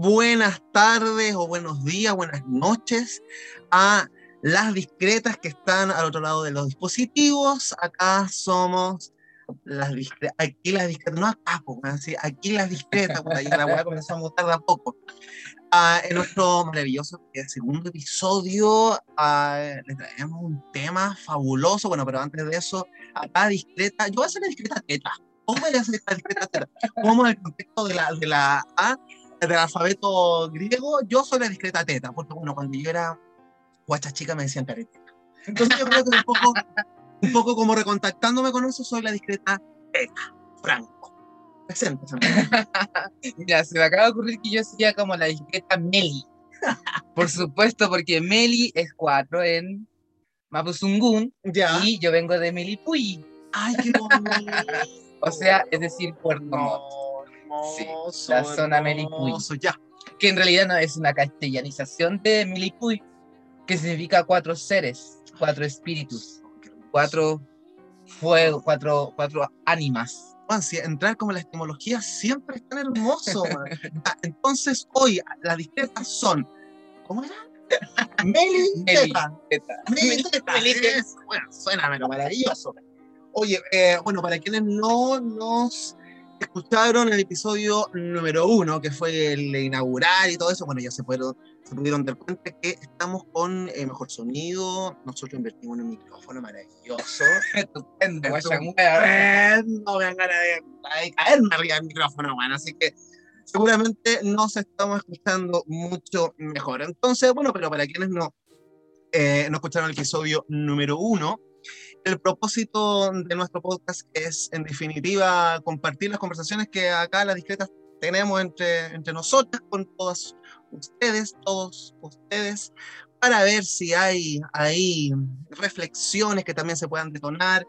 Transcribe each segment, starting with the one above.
buenas tardes o buenos días, buenas noches a las discretas que están al otro lado de los dispositivos. Acá somos las discretas, aquí las discretas, no acá, aquí las discretas, por ahí la voy a comenzar a poco. Uh, en nuestro maravilloso segundo episodio uh, les traemos un tema fabuloso, bueno, pero antes de eso, acá discreta, yo voy a ser la discreta teta. ¿Cómo voy a ser la discreta teta? En el contexto de la, de la A, del alfabeto griego, yo soy la discreta teta, porque bueno, cuando yo era guacha chica me decían careteta. Entonces yo creo que un poco, un poco como recontactándome con eso, soy la discreta teta, franco. Presente, Mira, se me acaba de ocurrir que yo sería como la discreta Meli. Por supuesto, porque Meli es cuatro en Mapuzungún ya. y yo vengo de Melipuy. Ay, qué bonito. o sea, es decir, Puerto Montt. Sí, la zona Melipuy. Ya. Que en realidad no es una castellanización de Melipuy, que significa cuatro seres, cuatro espíritus, cuatro fuego, cuatro, cuatro ánimas. Si entrar como la etimología siempre es tan hermoso. Ah, Entonces, hoy las discretas son. ¿Cómo era? Meli Teta. Meli Teta. Bueno, suena maravilloso. Oye, eh, bueno, para quienes no nos escucharon el episodio número uno, que fue el inaugural y todo eso, bueno, ya se pudieron, se pudieron dar cuenta que estamos con eh, mejor sonido, nosotros invertimos en un micrófono maravilloso. Estupendo, Estupendo, me dan ganas de, caerme arriba del micrófono, bueno, así que seguramente nos estamos escuchando mucho mejor. Entonces, bueno, pero para quienes no, eh, no escucharon el episodio número uno, el propósito de nuestro podcast es, en definitiva, compartir las conversaciones que acá las discretas tenemos entre, entre nosotras, con todas ustedes, todos ustedes, para ver si hay, hay reflexiones que también se puedan detonar,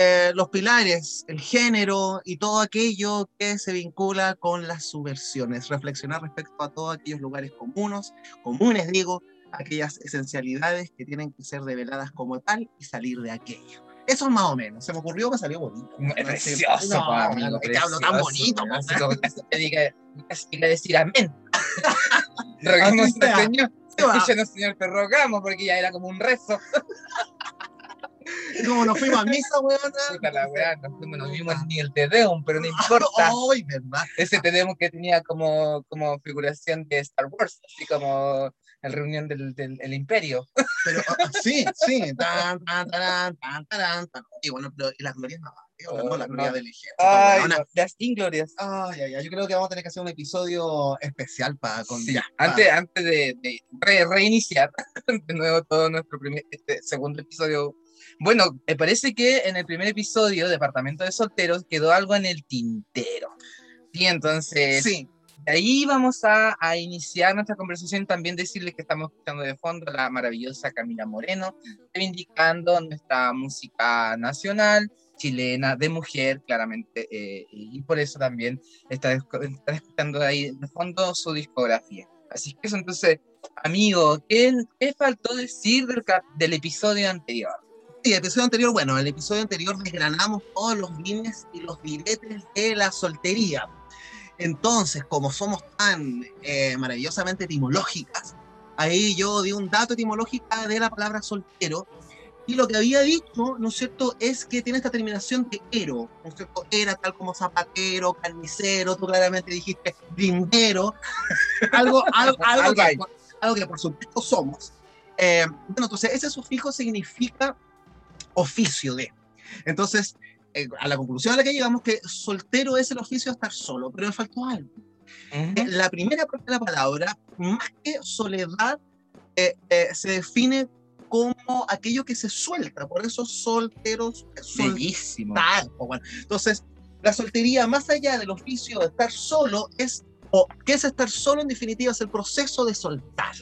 eh, los pilares, el género y todo aquello que se vincula con las subversiones, reflexionar respecto a todos aquellos lugares comunes, comunes digo, aquellas esencialidades que tienen que ser reveladas como tal y salir de aquello. Eso es más o menos. Se me ocurrió, me salió bonito. Es precioso, no, pa, amigo, que hablo tan bonito. Así como que se te diga, así que decir amén. Rogamos Así al Señor. Escúchanos, Señor, te rogamos, porque ya era como un rezo. Como nos fuimos a misa, weón. Puta la weá, nos fuimos, nos vimos ni el Te Deum, pero no importa. Ay, verdad. Ese Te Deum que tenía como, como figuración de Star Wars, así como la reunión del, del el Imperio. Pero ah, ah, sí, sí. Tan, tan, tarán, tan, tarán, tan. Y bueno, pero ¿y las glorias no? No, la gloria no. del ejército. Ay, no, las inglorias. Ay, ay, ay, yo creo que vamos a tener que hacer un episodio especial para con Sí, ya, antes, antes de, de re- reiniciar de nuevo todo nuestro primer, este segundo episodio. Bueno, me parece que en el primer episodio, Departamento de Solteros, quedó algo en el tintero. Y entonces, Sí, ahí vamos a, a iniciar nuestra conversación. También decirles que estamos escuchando de fondo la maravillosa Camila Moreno, reivindicando nuestra música nacional, chilena, de mujer, claramente. eh, y por eso también está, está escuchando ahí de fondo su discografía. Así que eso, entonces, amigo, ¿qué, qué faltó decir del, del episodio anterior? Sí, el episodio anterior, bueno, en el episodio anterior desgranamos todos los bienes y los diretes de la soltería. Entonces, como somos tan eh, maravillosamente etimológicas, ahí yo di un dato etimológico de la palabra soltero. Y lo que había dicho, ¿no es cierto?, es que tiene esta terminación de ero, ¿no es cierto? Era tal como zapatero, carnicero, tú claramente dijiste lindero, algo, algo, algo, que, algo que por supuesto somos. Eh, bueno, entonces ese sufijo significa oficio de. Entonces, eh, a la conclusión a la que llegamos que soltero es el oficio de estar solo, pero me faltó algo. Eh, La primera parte de la palabra, más que soledad, eh, eh, se define como aquello que se suelta, por eso solteros, soltar. Bellísimo. o bueno. Entonces, la soltería, más allá del oficio de estar solo, es, o qué es estar solo en definitiva, es el proceso de soltar.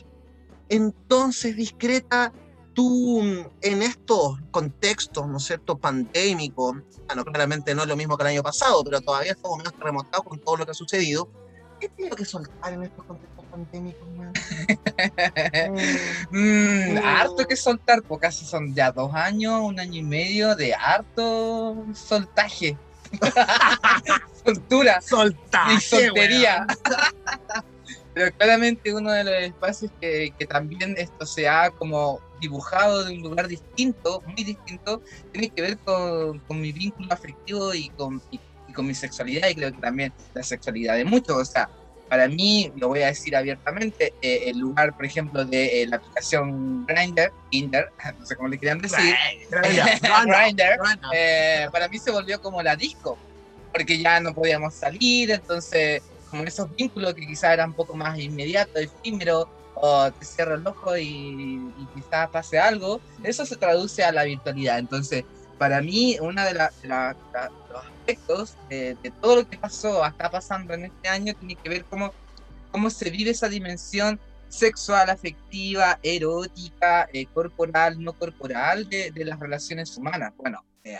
Entonces, discreta, tú mm, en estos contextos, ¿no es cierto?, pandémicos, bueno, claramente no es lo mismo que el año pasado, pero todavía estamos menos terremotados con todo lo que ha sucedido. ¿Qué tiene que soltar en estos contextos pandémicos, man? Mm, Mm. harto que soltar, pues casi son ya dos años, un año y medio de harto soltaje. Soltura Soltar. y soltería. Pero claramente uno de los espacios que, que, también esto se ha como dibujado de un lugar distinto, muy distinto, tiene que ver con, con mi vínculo afectivo y con, y, con mi sexualidad y creo que también la sexualidad de muchos. O sea, para mí, lo voy a decir abiertamente, eh, el lugar, por ejemplo, de eh, la aplicación Grindr, Tinder, no sé cómo le quieran decir, Grindr, eh, para mí se volvió como la disco, porque ya no podíamos salir, entonces como esos vínculos que quizás eran un poco más inmediatos, efímeros, o te cierra el ojo y, y quizás pase algo, eso se traduce a la virtualidad. Entonces, para mí, una de, la, los aspectos de, todo lo que pasó, está pasando en este año, tiene que ver cómo, cómo se vive esa dimensión sexual, afectiva, erótica, eh, corporal, no corporal de, de, las relaciones humanas. Bueno, eh,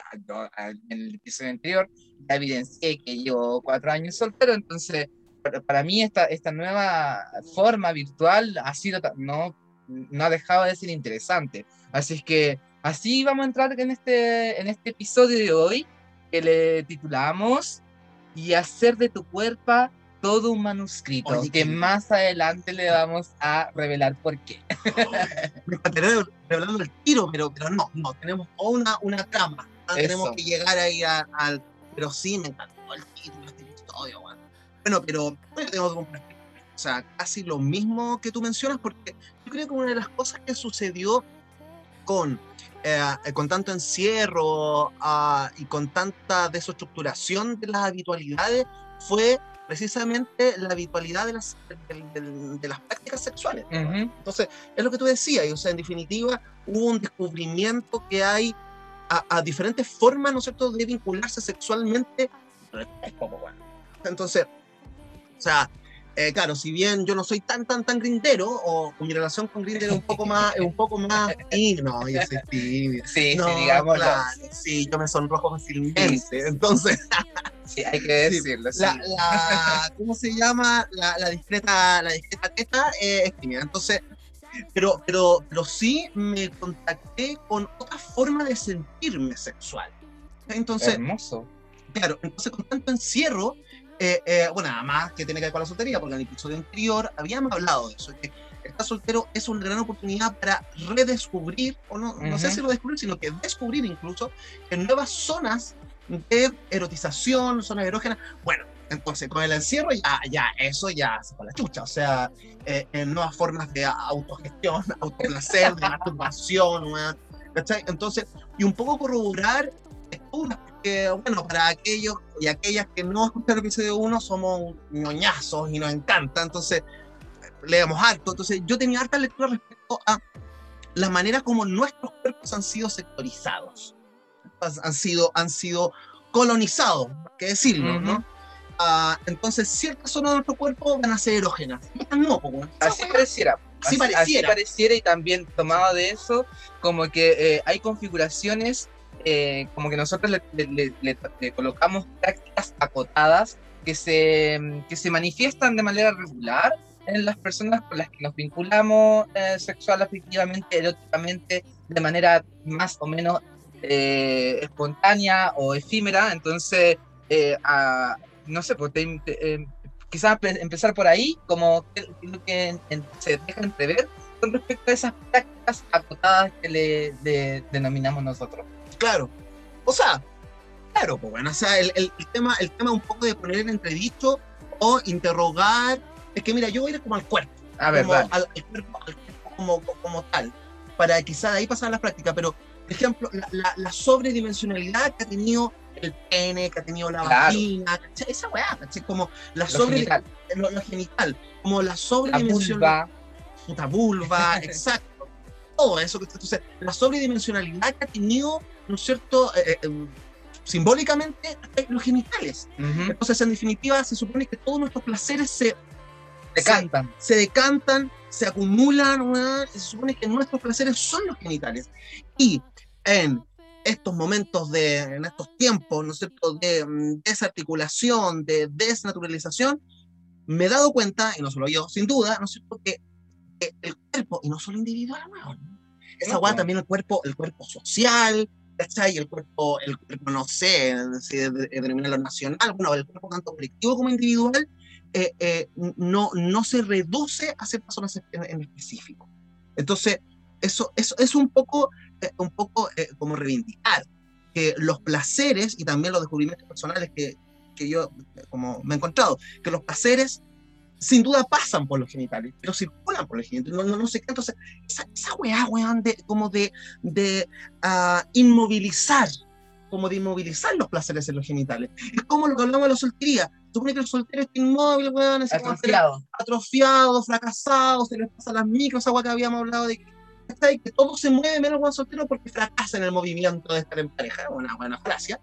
en el episodio anterior ya evidencié que llevo cuatro años soltero, entonces para, mí esta, esta nueva forma virtual ha sido, no, no ha dejado de ser interesante. Así es que así vamos a entrar en este, en este episodio de hoy, que le titulamos Y hacer de tu cuerpo todo un manuscrito, que más adelante le vamos a revelar por qué. Me encantaría revelando el tiro, pero, pero no, no, tenemos una, una trama. Tenemos que llegar ahí al... Pero sí, me encantó el título este episodio, bueno. Bueno, pero tengo que compartir o sea, casi lo mismo que tú mencionas, porque yo creo que una de las cosas que sucedió con, eh, con tanto encierro uh, y con tanta desestructuración de las habitualidades fue precisamente la habitualidad de las, de, de, de las prácticas sexuales. Uh -huh. Entonces, es lo que tú decías, y, o sea, en definitiva, hubo un descubrimiento que hay a, a diferentes formas, ¿no es cierto?, de vincularse sexualmente. Bueno. Entonces, o sea, eh, claro, si bien yo no soy tan, tan, tan grindero, o mi relación con Grindr es un poco más, es un poco más, y no, yo soy tímido. Sí, no, sí, digamos. Claro, sí, yo me sonrojo fácilmente, sí. entonces. sí, hay que decirlo. Sí. La, la, ¿Cómo se llama? La, la discreta, la discreta teta eh, es tímida, entonces. Pero, pero, pero sí me contacté con otra forma de sentirme sexual. Entonces, Hermoso. Claro, entonces con tanto encierro, eh, eh, bueno, nada más que tiene que ver con la soltería, porque en el episodio anterior habíamos hablado de eso, que estar soltero es una gran oportunidad para redescubrir, o no, uh -huh. no sé si lo descubrir, sino que descubrir incluso en nuevas zonas de erotización, zonas erógenas. Bueno, entonces con el encierro ya, ya eso ya se fue la chucha, o sea, eh, en nuevas formas de autogestión, autoplacer, de masturbación, ¿cachai? Entonces, y un poco corroborar estudios que, bueno, para aquellos y aquellas que no escucharon el episodio 1 somos ñoñazos y nos encanta, entonces leemos harto. Entonces yo tenía harta lectura respecto a la manera como nuestros cuerpos han sido sectorizados, han sido, han sido colonizados, que decirlo, uh -huh. ¿no? Uh, entonces ciertas zonas de nuestro cuerpo van a ser erógenas, no, así pareciera. Así, pareciera. así pareciera y también tomado de eso, como que eh, hay configuraciones eh, como que nosotros le, le, le, le, colocamos prácticas acotadas que se, que se manifiestan de manera regular en las personas con las que nos vinculamos eh, sexual, afectivamente, eróticamente, de manera más o menos eh, espontánea o efímera. Entonces, a, no sé, pues te, te, quizás empezar por ahí, como lo que en, se deja entrever con respecto a esas prácticas acotadas que le de, denominamos nosotros. Claro. O sea, claro, pues bueno, o sea, el, el, el, tema, el tema un poco de poner en entredicho o interrogar, es que mira, yo voy a ir como al cuerpo. A ver, como al, al, cuerpo, al cuerpo como, como tal, para quizá de ahí pasar a la práctica, pero, por ejemplo, la, la, la, sobredimensionalidad que ha tenido el pene, que ha tenido la claro. vagina, ¿cachai? esa weá, ¿cachai? Como la sobre... Genital. Lo, lo, genital. Como la sobredimensionalidad. La vulva. exacto. Todo eso. Entonces, la sobredimensionalidad que ha tenido ¿no es cierto? Eh, eh, simbólicamente, los genitales. Uh -huh. Entonces, en definitiva, se supone que todos nuestros placeres se decantan, se, se decantan, se acumulan, ¿no? se supone que nuestros placeres son los genitales. Y en estos momentos de, en estos tiempos, ¿no es cierto?, de mm, desarticulación, de desnaturalización, me he dado cuenta, y no solo yo, sin duda, ¿no es cierto?, que, que el cuerpo, y no solo individual, ¿no? esa guay también el cuerpo, el cuerpo social, ¿cachai? El cuerpo, el cuerpo no sé, si determina lo nacional, bueno, el cuerpo tanto colectivo como individual, eh, eh, no, no se reduce a ser personas en, en específico. Entonces, eso, eso es un poco, eh, un poco como reivindicar que los placeres y también los descubrimientos personales que, que yo como me he encontrado, que los placeres sin duda pasan por los genitales, pero circulan por los genitales, no, no, no sé qué. Entonces, esa, esa weá, weón, de, como de, de uh, inmovilizar, como de inmovilizar los placeres en los genitales. Es como lo que hablamos de la soltería. Supone que el soltero está inmóvil, weón, es atrofiado. atrofiado, fracasado, se les pasa las micros, esa weá que habíamos hablado de que, que todo se mueve menos el soltero porque fracasa en el movimiento de estar en pareja. Una buena frase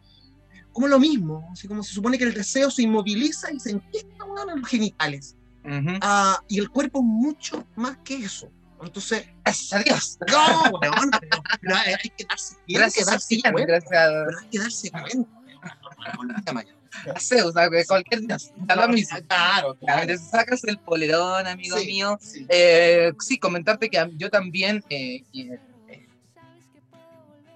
como lo mismo, así como se supone que el deseo se inmoviliza y se enquista en los genitales. Uh -huh. uh, y el cuerpo mucho más que eso. Entonces, gracias a Dios. No, weón, pero, pero hay, hay, que darse, gracias que darse a cuenta. Gracias a... Pero hay que darse cuenta. Zeus, cualquier día, da lo mismo. Claro, claro. Sacas el polerón, amigo Sí, mío. sí. Eh, sí, comentarte que yo también eh, eh,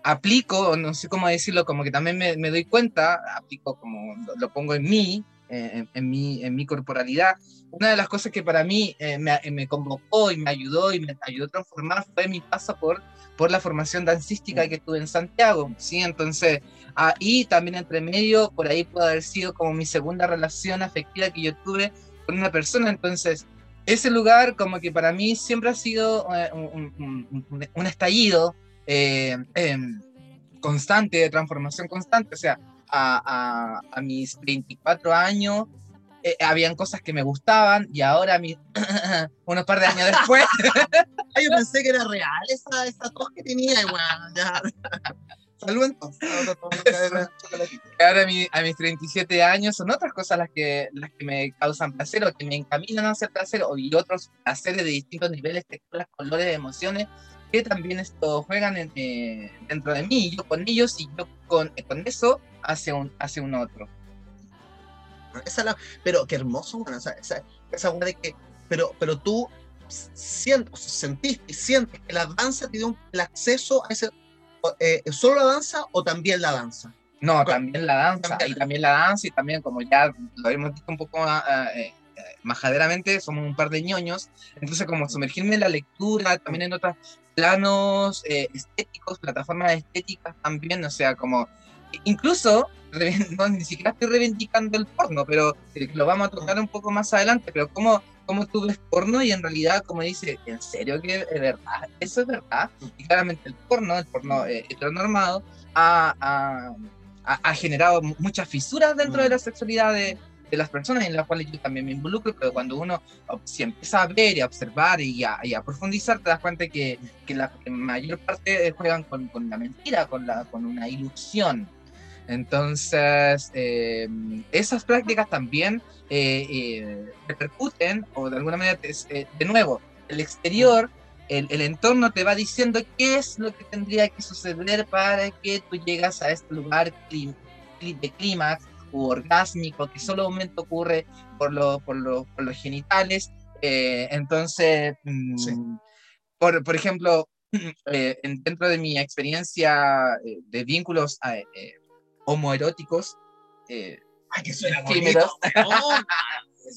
aplico, no sé cómo decirlo, como que también me, me doy cuenta, aplico como lo, lo pongo en mí, eh, en, en, mi, en mi corporalidad. Una de las cosas que para mí eh, me, me, convocó y me ayudó y me ayudó a transformar fue mi paso por, por la formación dancística que tuve en Santiago, ¿sí? Entonces, ahí también entre medio, por ahí puede haber sido como mi segunda relación afectiva que yo tuve con una persona, entonces ese lugar como que para mí siempre ha sido eh, un, un, un, un, estallido eh, eh, constante, de transformación constante, o sea, a, a, a mis 24 años eh, habían cosas que me gustaban y ahora a mis, unos par de años después... Yo pensé que era real esa, esa tos que tenía, bueno, ya... Ahora a, mi, a, mis 37 años son otras cosas las que, las que me causan placer o que me encaminan a hacer placer o, y otros placeres de distintos niveles, texturas, colores, emociones que también esto juegan en, eh, dentro de mí, yo con ellos y yo con, con eso hacia un, hacia un otro. Esa la, pero qué hermoso, bueno, esa, esa, esa de que, pero, pero tú sientes, sentiste y sientes que la danza te dio el acceso a ese, eh, ¿solo la danza o también la danza? No, también la danza, también. y también la danza, y también como ya lo habíamos dicho un poco más, eh, majaderamente, somos un par de ñoños, entonces como sumergirme en la lectura, también en otros planos eh, estéticos, plataformas estéticas también, o sea, como incluso, no, ni siquiera estoy reivindicando el porno, pero lo vamos a tocar un poco más adelante, pero como cómo tú ves porno y en realidad, como dice, ¿en serio que es verdad? ¿Eso es verdad? Y claramente el porno, el porno eh, heteronormado, ha, ha, ha, generado muchas fisuras dentro de la sexualidad de, de, las personas en las cuales yo también me involucro, pero cuando uno si empieza a ver y a observar y a, y a profundizar, te das cuenta que, que la mayor parte juegan con, con la mentira, con, la, con una ilusión. Entonces, eh, esas prácticas también eh, eh, repercuten, o de alguna manera, eh, de nuevo, el exterior, el, el, entorno te va diciendo qué es lo que tendría que suceder para que tú llegas a este lugar de clímax u orgásmico, que solamente ocurre por, lo, por, lo, por los genitales. entonces, mm, sí. por, por ejemplo, dentro de mi experiencia de vínculos homoeróticos. Eh, Ay, que suena bonito.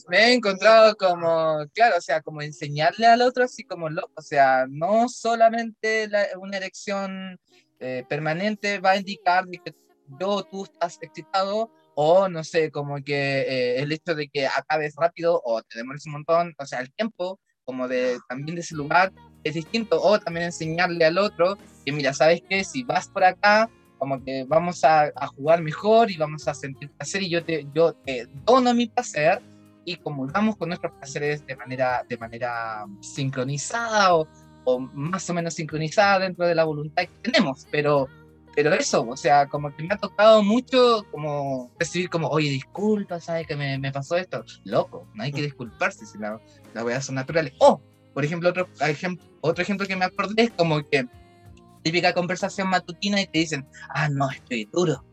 me he encontrado como, claro, o sea, como enseñarle al otro así como loco, o sea, no solamente la, una erección eh, permanente va a indicar que yo, tú estás excitado, o no sé, como que eh, el hecho de que acabes rápido o te demores un montón, o sea, el tiempo, como de también de ese lugar, es distinto, o también enseñarle al otro que, mira, ¿sabes qué? Si vas por acá, como que vamos a, a, jugar mejor y vamos a sentir placer y yo te, yo te dono mi placer y comulgamos con nuestros placeres de manera, de manera sincronizada o, o, más o menos sincronizada dentro de la voluntad que tenemos, pero, pero eso, o sea, como que me ha tocado mucho como recibir como, oye, disculpa, ¿sabes que me, me pasó esto? Loco, no hay que disculparse si la, las weas son naturales. O, por ejemplo, otro ejemplo, otro ejemplo que me acordé es como que típica conversación matutina y te dicen, ah, no, estoy duro,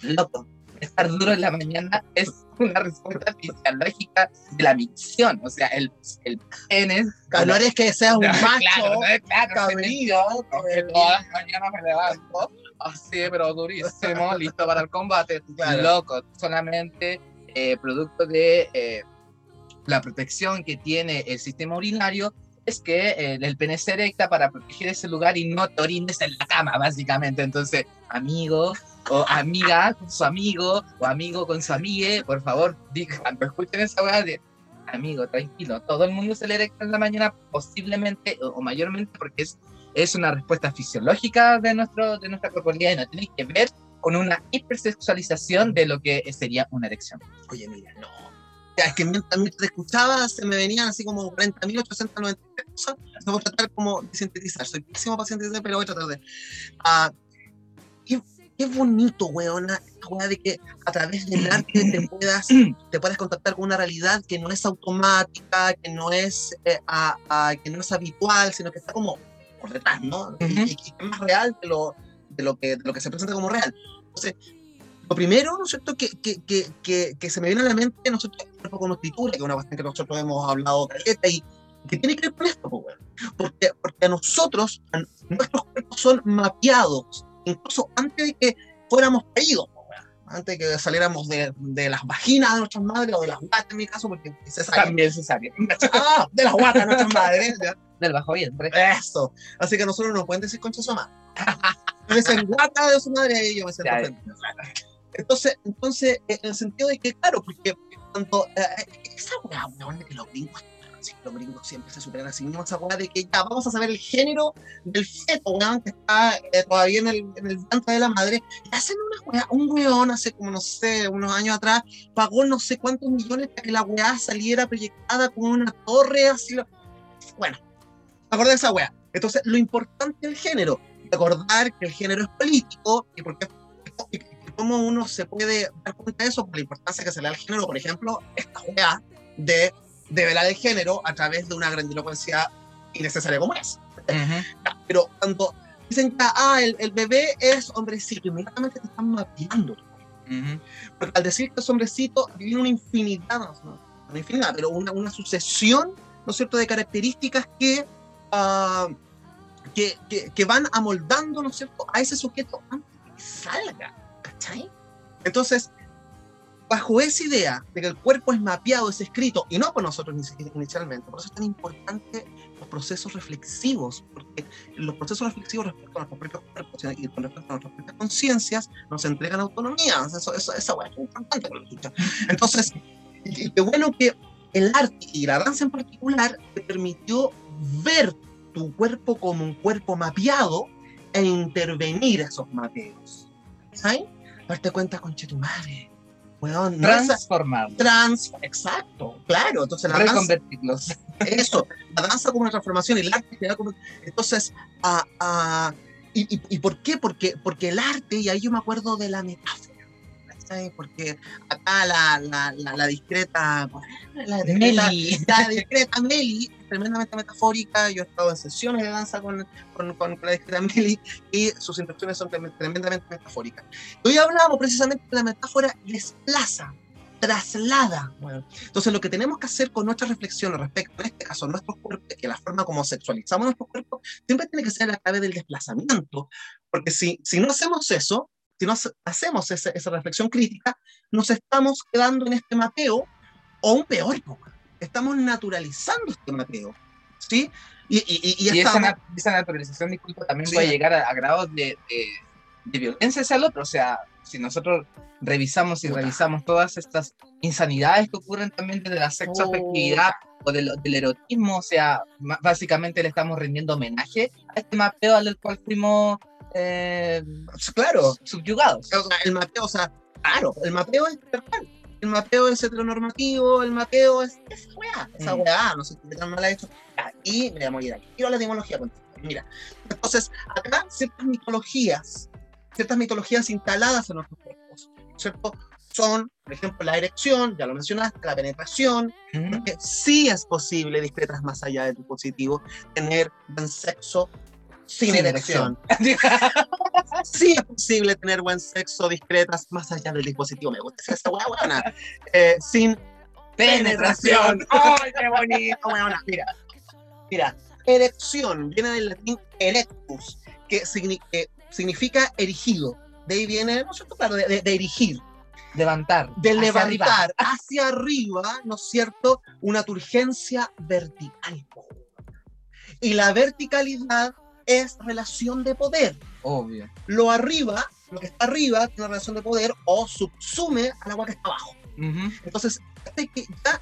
loco. Estar duro en la mañana es una respuesta fisiológica de la micción, o sea, el, el pene. Claro, no eres que seas un macho, claro, no es claro, porque todas las mañanas me levanto así, pero durísimo, listo para el combate. Claro. Loco, solamente eh, producto de eh, la protección que tiene el sistema urinario es que eh, el pene se erecta para proteger ese lugar y no te orines en la cama, básicamente. Entonces, amigo o amiga con su amigo o amigo con su amigue, por favor, digan, escuchen esa weá de amigo, tranquilo, todo el mundo se le erecta en la mañana, posiblemente o, o mayormente porque es, es una respuesta fisiológica de, nuestro, de nuestra corporalidad y no tiene que ver con una hipersexualización de lo que sería una erección. Oye, mira, no. Ya, es que mientras, te escuchaba se me venían así como 40.893 cosas. No voy a tratar como de sintetizar. Soy pésimo para sintetizar, pero voy a tratar de. Ah, qué, qué bonito, weona, esta weá de que a través del arte te puedas, te puedas contactar con una realidad que no es automática, que no es, eh, a- a- que no es habitual, sino que está como por detrás, ¿no? Y- Ujú. y, que es más real de lo, de, lo que, de lo que se presenta como real. Entonces, lo primero, ¿no es cierto?, que, que, que, que, se me viene a la mente, ¿no es cierto?, como escritura, que es una cuestión que nosotros hemos hablado caleta y que tiene que ver con esto, pues, porque, porque a nosotros, a nuestros cuerpos son mapeados, incluso antes de que fuéramos caídos, pues, antes de que saliéramos de, de las vaginas de nuestras madres o de las guatas en mi caso, porque se sabe. También cesárea. Ah, de las guatas de nuestras madres. Del bajo vientre. Eso. Así que nosotros nos pueden decir concha su madre. Me dicen guata de su madre y yo me siento Ya, ofendido. Entonces, entonces, en el sentido de que, claro, porque cuando eh, esa weá, weón, de que los gringos, los gringos siempre se superan a sí mismos, esa weá de que ya vamos a saber el género del feto, weón, que está eh, todavía en el, en el vientre de la madre, y hacen una weá, un weón hace como, no sé, unos años atrás, pagó no sé cuántos millones para que la weá saliera proyectada como una torre, así, lo- bueno, acordé de esa weá. Entonces, lo importante del género, recordar que el género es político y porque cómo uno se puede dar cuenta de eso por la importancia que se le da al género, por ejemplo, esta weá de develar el género a través de una grandilocuencia innecesaria como es. Ya, Pero cuando dicen que ah, el, el bebé es hombrecito, inmediatamente te están mapeando. Porque al decir que es hombrecito, viene una infinidad, no, no una infinidad, pero una, una sucesión, ¿no es cierto?, de características que, ah, que, que, que van amoldando, ¿no es cierto?, a ese sujeto antes de que salga, ¿cachai? Entonces, bajo esa idea de que el cuerpo es mapeado, es escrito, y no por nosotros ni- inicialmente, por eso es tan importante los procesos reflexivos, porque los procesos reflexivos respecto a nuestros propios cuerpos y con respecto a nuestras propias conciencias nos entregan autonomía. Eso, eso, esa hueá es importante. Entonces, qué bueno que el arte y la danza en particular te permitió ver tu cuerpo como un cuerpo mapeado e intervenir esos mapeos. ¿Sabes? Darte cuenta, conche tu madre. Weón, Transformar. trans, exacto, claro. Entonces la danza, Reconvertirlos. eso, la danza como una transformación y el arte como... Entonces, ah, ah, y, y, y por qué? Porque, porque el arte, y ahí yo me acuerdo de la metáfora, ¿cachai? Porque acá la, la, la, la discreta, la discreta, Meli. la discreta Meli tremendamente metafórica. Yo he estado en sesiones de danza con, con, con la discreta Meli y sus intenciones son trem- tremendamente metafóricas. Y hoy hablamos precisamente de la metáfora desplaza, traslada. Bueno, entonces, lo que tenemos que hacer con nuestra reflexión respecto, en este caso, a nuestros cuerpos, que la forma como sexualizamos nuestros cuerpos, siempre tiene que ser a través del desplazamiento. Porque si, si no hacemos eso, si no hace- hacemos esa, esa reflexión crítica, nos estamos quedando en este mapeo, o un peor, estamos naturalizando este mapeo. ¿Sí? Y, y, y, y esa, na- esa naturalización, disculpa, también Sí. puede llegar a, a grados de, de, de violencia hacia el otro. O sea, si nosotros revisamos y Puta. revisamos todas estas insanidades que ocurren también desde la sexoafectividad o del, del erotismo, o sea, básicamente le estamos rindiendo homenaje a este mapeo al cual fuimos eh, claro, subyugados. El mapeo, o sea, claro, el mapeo es perfecto. El mapeo es heteronormativo, el mapeo es esa weá, esa Mm. weá, no sé qué tan mal ha hecho. Y me voy a morir aquí. Quiero la etimología. Mira, entonces, acá ciertas mitologías, ciertas mitologías instaladas en nuestros cuerpos, ¿cierto? Son, por ejemplo, la erección, ya lo mencionaste, la penetración, Ujú. porque sí es posible, discretas más allá de tu positivo, tener buen sexo sin, Sin erección. sí es posible tener buen sexo discretas más allá del dispositivo. Me gusta esa weá, weona. Eh, sin Penetración. ¡Ay, qué bonito, weona! Mira, mira, erección viene del latín erectus, que, signi- que significa erigido. De ahí viene, no sé, claro, de, de, erigir. Levantar. De levantar hacia arriba, ¿no es cierto? Una turgencia vertical. Y la verticalidad es relación de poder. Obvio. Lo arriba, lo que está arriba, tiene una relación de poder o subsume al agua que está abajo. Entonces, que ya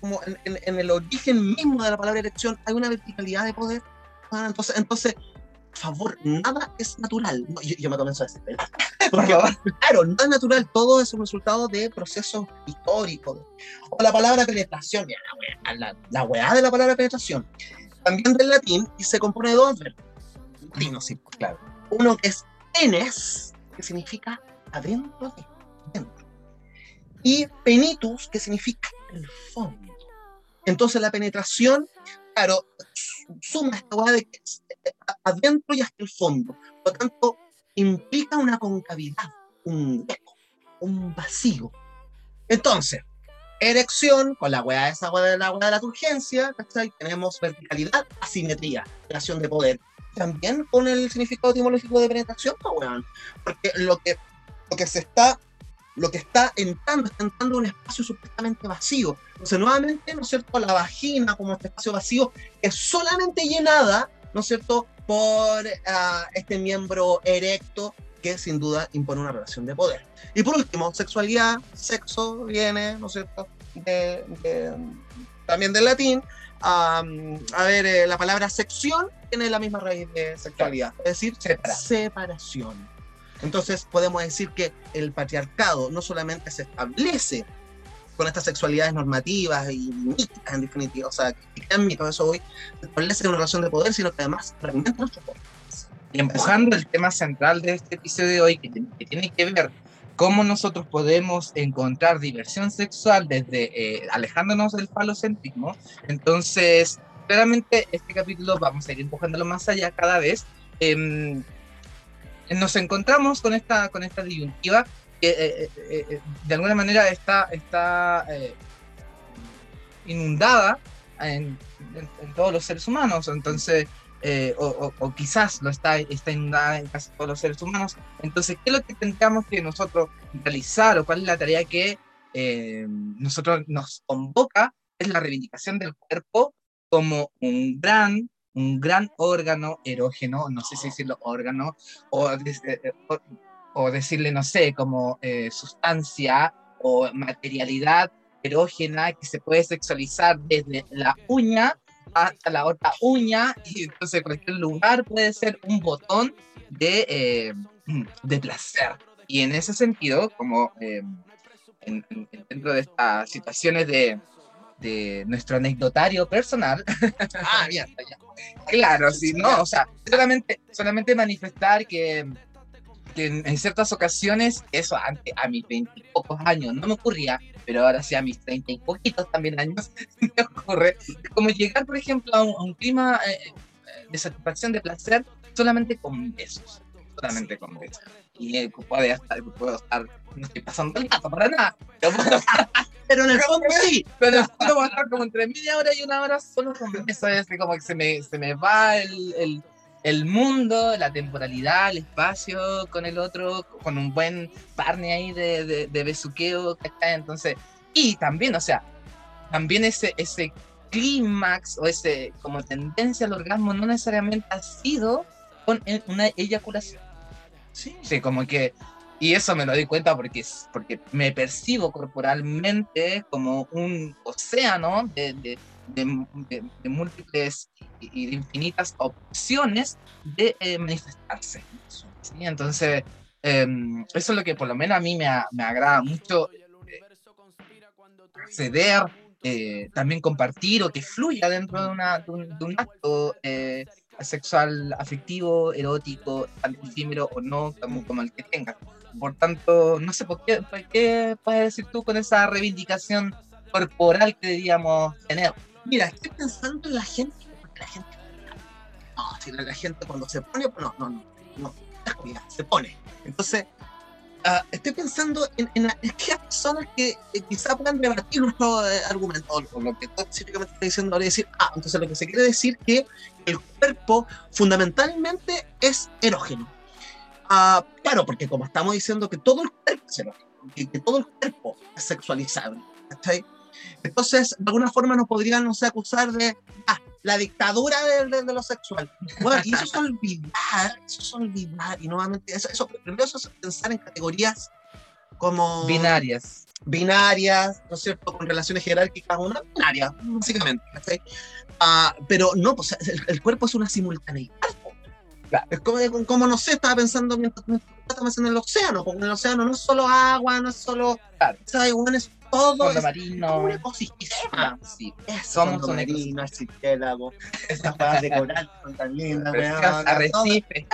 como, en, el origen mismo de la palabra erección hay una verticalidad de poder. Ah, entonces, entonces, por favor, nada es natural. yo, me comienzo a desesperar. Porque, claro, nada es natural, todo es un resultado de procesos históricos. O la palabra penetración, la, la, la weá de la palabra penetración, también del latín y se compone de dos verbos. Pues, claro. Uno que es enes, que significa adentro de, dentro. Y penitus, que significa el fondo. Entonces la penetración, claro, suma esta hueá de que adentro y hasta el fondo. Por lo tanto, implica una concavidad, un hueco, un vacío. Entonces, erección, con la hueá de esa hueá de la hueá de la turgencia, Tenemos verticalidad, asimetría, relación de poder. También con el significado etimológico de penetración, porque lo que, lo que se está lo que está entrando, está entrando en un espacio supuestamente vacío. Entonces, nuevamente, ¿no es cierto?, la vagina como este espacio vacío es solamente llenada, ¿no es cierto?, por ah, este miembro erecto que sin duda impone una relación de poder. Y por último, sexualidad, sexo viene, ¿no es cierto?, también del latín. A ver, eh, la palabra sección tiene la misma raíz de sexualidad, es decir, separación. Entonces podemos decir que el patriarcado no solamente se establece con estas sexualidades normativas y míticas en definitiva, o sea, que quedan mitos, eso hoy, se establece una relación de poder, sino que además fragmenta nuestro poder. Y empujando el tema central de este episodio de hoy, que, tiene que ver cómo nosotros podemos encontrar diversión sexual desde eh, alejándonos del falocentrismo, entonces claramente este capítulo vamos a ir empujándolo más allá cada vez. Eh, nos encontramos con esta, con esta disyuntiva que eh, eh, eh, de alguna manera está, está inundada en, todos los seres humanos, entonces, o, quizás lo está, está inundada en casi todos los seres humanos. Entonces, ¿qué es lo que tendríamos que nosotros realizar o cuál es la tarea que nosotros nos convoca? Es la reivindicación del cuerpo como un gran un gran órgano erógeno, no sé si decirlo órgano, o, eh, eh, o, decirle, no sé, como eh, sustancia o materialidad erógena que se puede sexualizar desde la uña hasta la otra uña, y entonces cualquier lugar puede ser un botón de, de placer. Y en ese sentido, como dentro de estas situaciones de, de nuestro anecdotario personal. Ah, bien, ya. Claro, sí, no, o sea, solamente, solamente manifestar que, que en, ciertas ocasiones, eso antes, a mis veintipocos años no me ocurría, pero ahora sí a mis treinta y poquitos también años me ocurre, como llegar, por ejemplo, a un, clima eh, de satisfacción, de placer, solamente con besos, solamente con besos. Y eh, puede estar, puedo estar, no estoy pasando el gato para nada, pero en el fondo sí. Pero en el fondo va a estar como entre media hora y una hora solo con eso, es como que se me, se me va el, el, el, mundo, la temporalidad, el espacio con el otro, con un buen partner ahí de, de, de besuqueo. Entonces, y también, o sea, también ese, ese clímax o ese como tendencia al orgasmo no necesariamente ha sido con una eyaculación. Sí. sí, como que y eso me lo doy cuenta porque, porque me percibo corporalmente como un océano de, de, múltiples y de infinitas opciones de eh, manifestarse. Entonces, em, eso es lo que por lo menos a mí me, me agrada mucho eh, acceder, eh, también compartir o que fluya dentro de, una, de, un, acto sexual afectivo, erótico, tan efímero o no, como, como el que tengas. Por tanto, no sé, ¿por qué, qué puedes decir tú con esa reivindicación corporal que deberíamos tener? Mira, estoy pensando en la gente, porque la gente, no, si la gente cuando se pone, no, no, no, no, se pone. Entonces, uh, estoy pensando en, en, aquellas personas que eh, quizá puedan debatir nuestro eh, argumento, o lo que tú específicamente estás diciendo ahora, decir, ah, entonces lo que se quiere decir que el cuerpo fundamentalmente es erógeno Ah, claro, porque como estamos diciendo que todo el cuerpo es que, que todo el cuerpo es sexualizable, ¿cachai? Entonces, de alguna forma nos podrían, no sé, acusar de ah, la dictadura de, de- de lo sexual. Bueno, y eso es olvidar, eso es olvidar, y nuevamente, eso, eso, eso es pensar en categorías como Binarias. binarias, ¿no es cierto?, con relaciones jerárquicas, una binaria, básicamente, ¿cachai? Ah, pero no, pues el, el cuerpo es una simultaneidad. Claro. Es como, como, no sé, estaba pensando mientras mientras estaba pensando en el océano, porque en el océano no es solo agua, no es solo, Claro. ¿sabes? Bueno, es todo, es como marino. un ecosistema. Sí. Eso, Somos fondo un marino, archipiélago, esas cosas de coral son tan lindas, weón, arrecifes.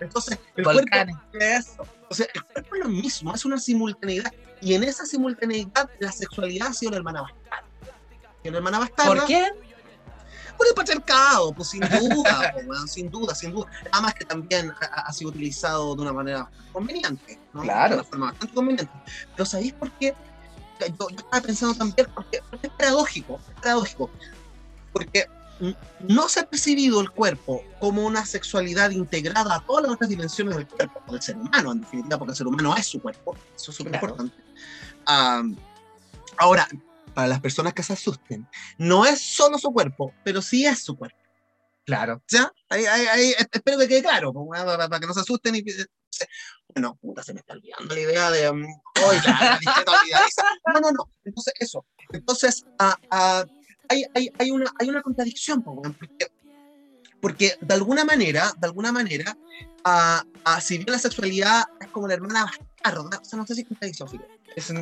Entonces, el cuerpo volcanes. eso. O sea, el cuerpo es lo mismo, es una simultaneidad. Y en esa simultaneidad, la sexualidad ha sido la hermana bastarda. Y la hermana bastarda. ¿Por qué? Por el patriarcado, pues sin duda, pues, sin duda, sin duda. Nada más que también ha, ha sido utilizado de una manera conveniente, ¿no? Claro. De una forma bastante conveniente. Pero ¿sabéis por qué? Yo, yo estaba pensando también, porque, porque es paradójico, es paradójico. Porque no se ha percibido el cuerpo como una sexualidad integrada a todas las otras dimensiones del cuerpo, del ser humano, en definitiva, porque el ser humano es su cuerpo, eso es súper Claro. importante. Am, ahora, para las personas que se asusten, no es solo su cuerpo, pero sí es su cuerpo. Claro. ¿Ya? Ahí, ahí, ahí, espero que quede claro, para, que no se asusten. Y, bueno, puta, se me está olvidando la idea de. um, hoy la. No, no, no. Entonces, eso. Entonces, ah, ah, hay, hay, hay, una, hay una contradicción, porque, porque de alguna manera, de alguna manera, ah, ah, si bien la sexualidad es como la hermana bastarda, o sea, no sé si es contradicción, fíjate. Es un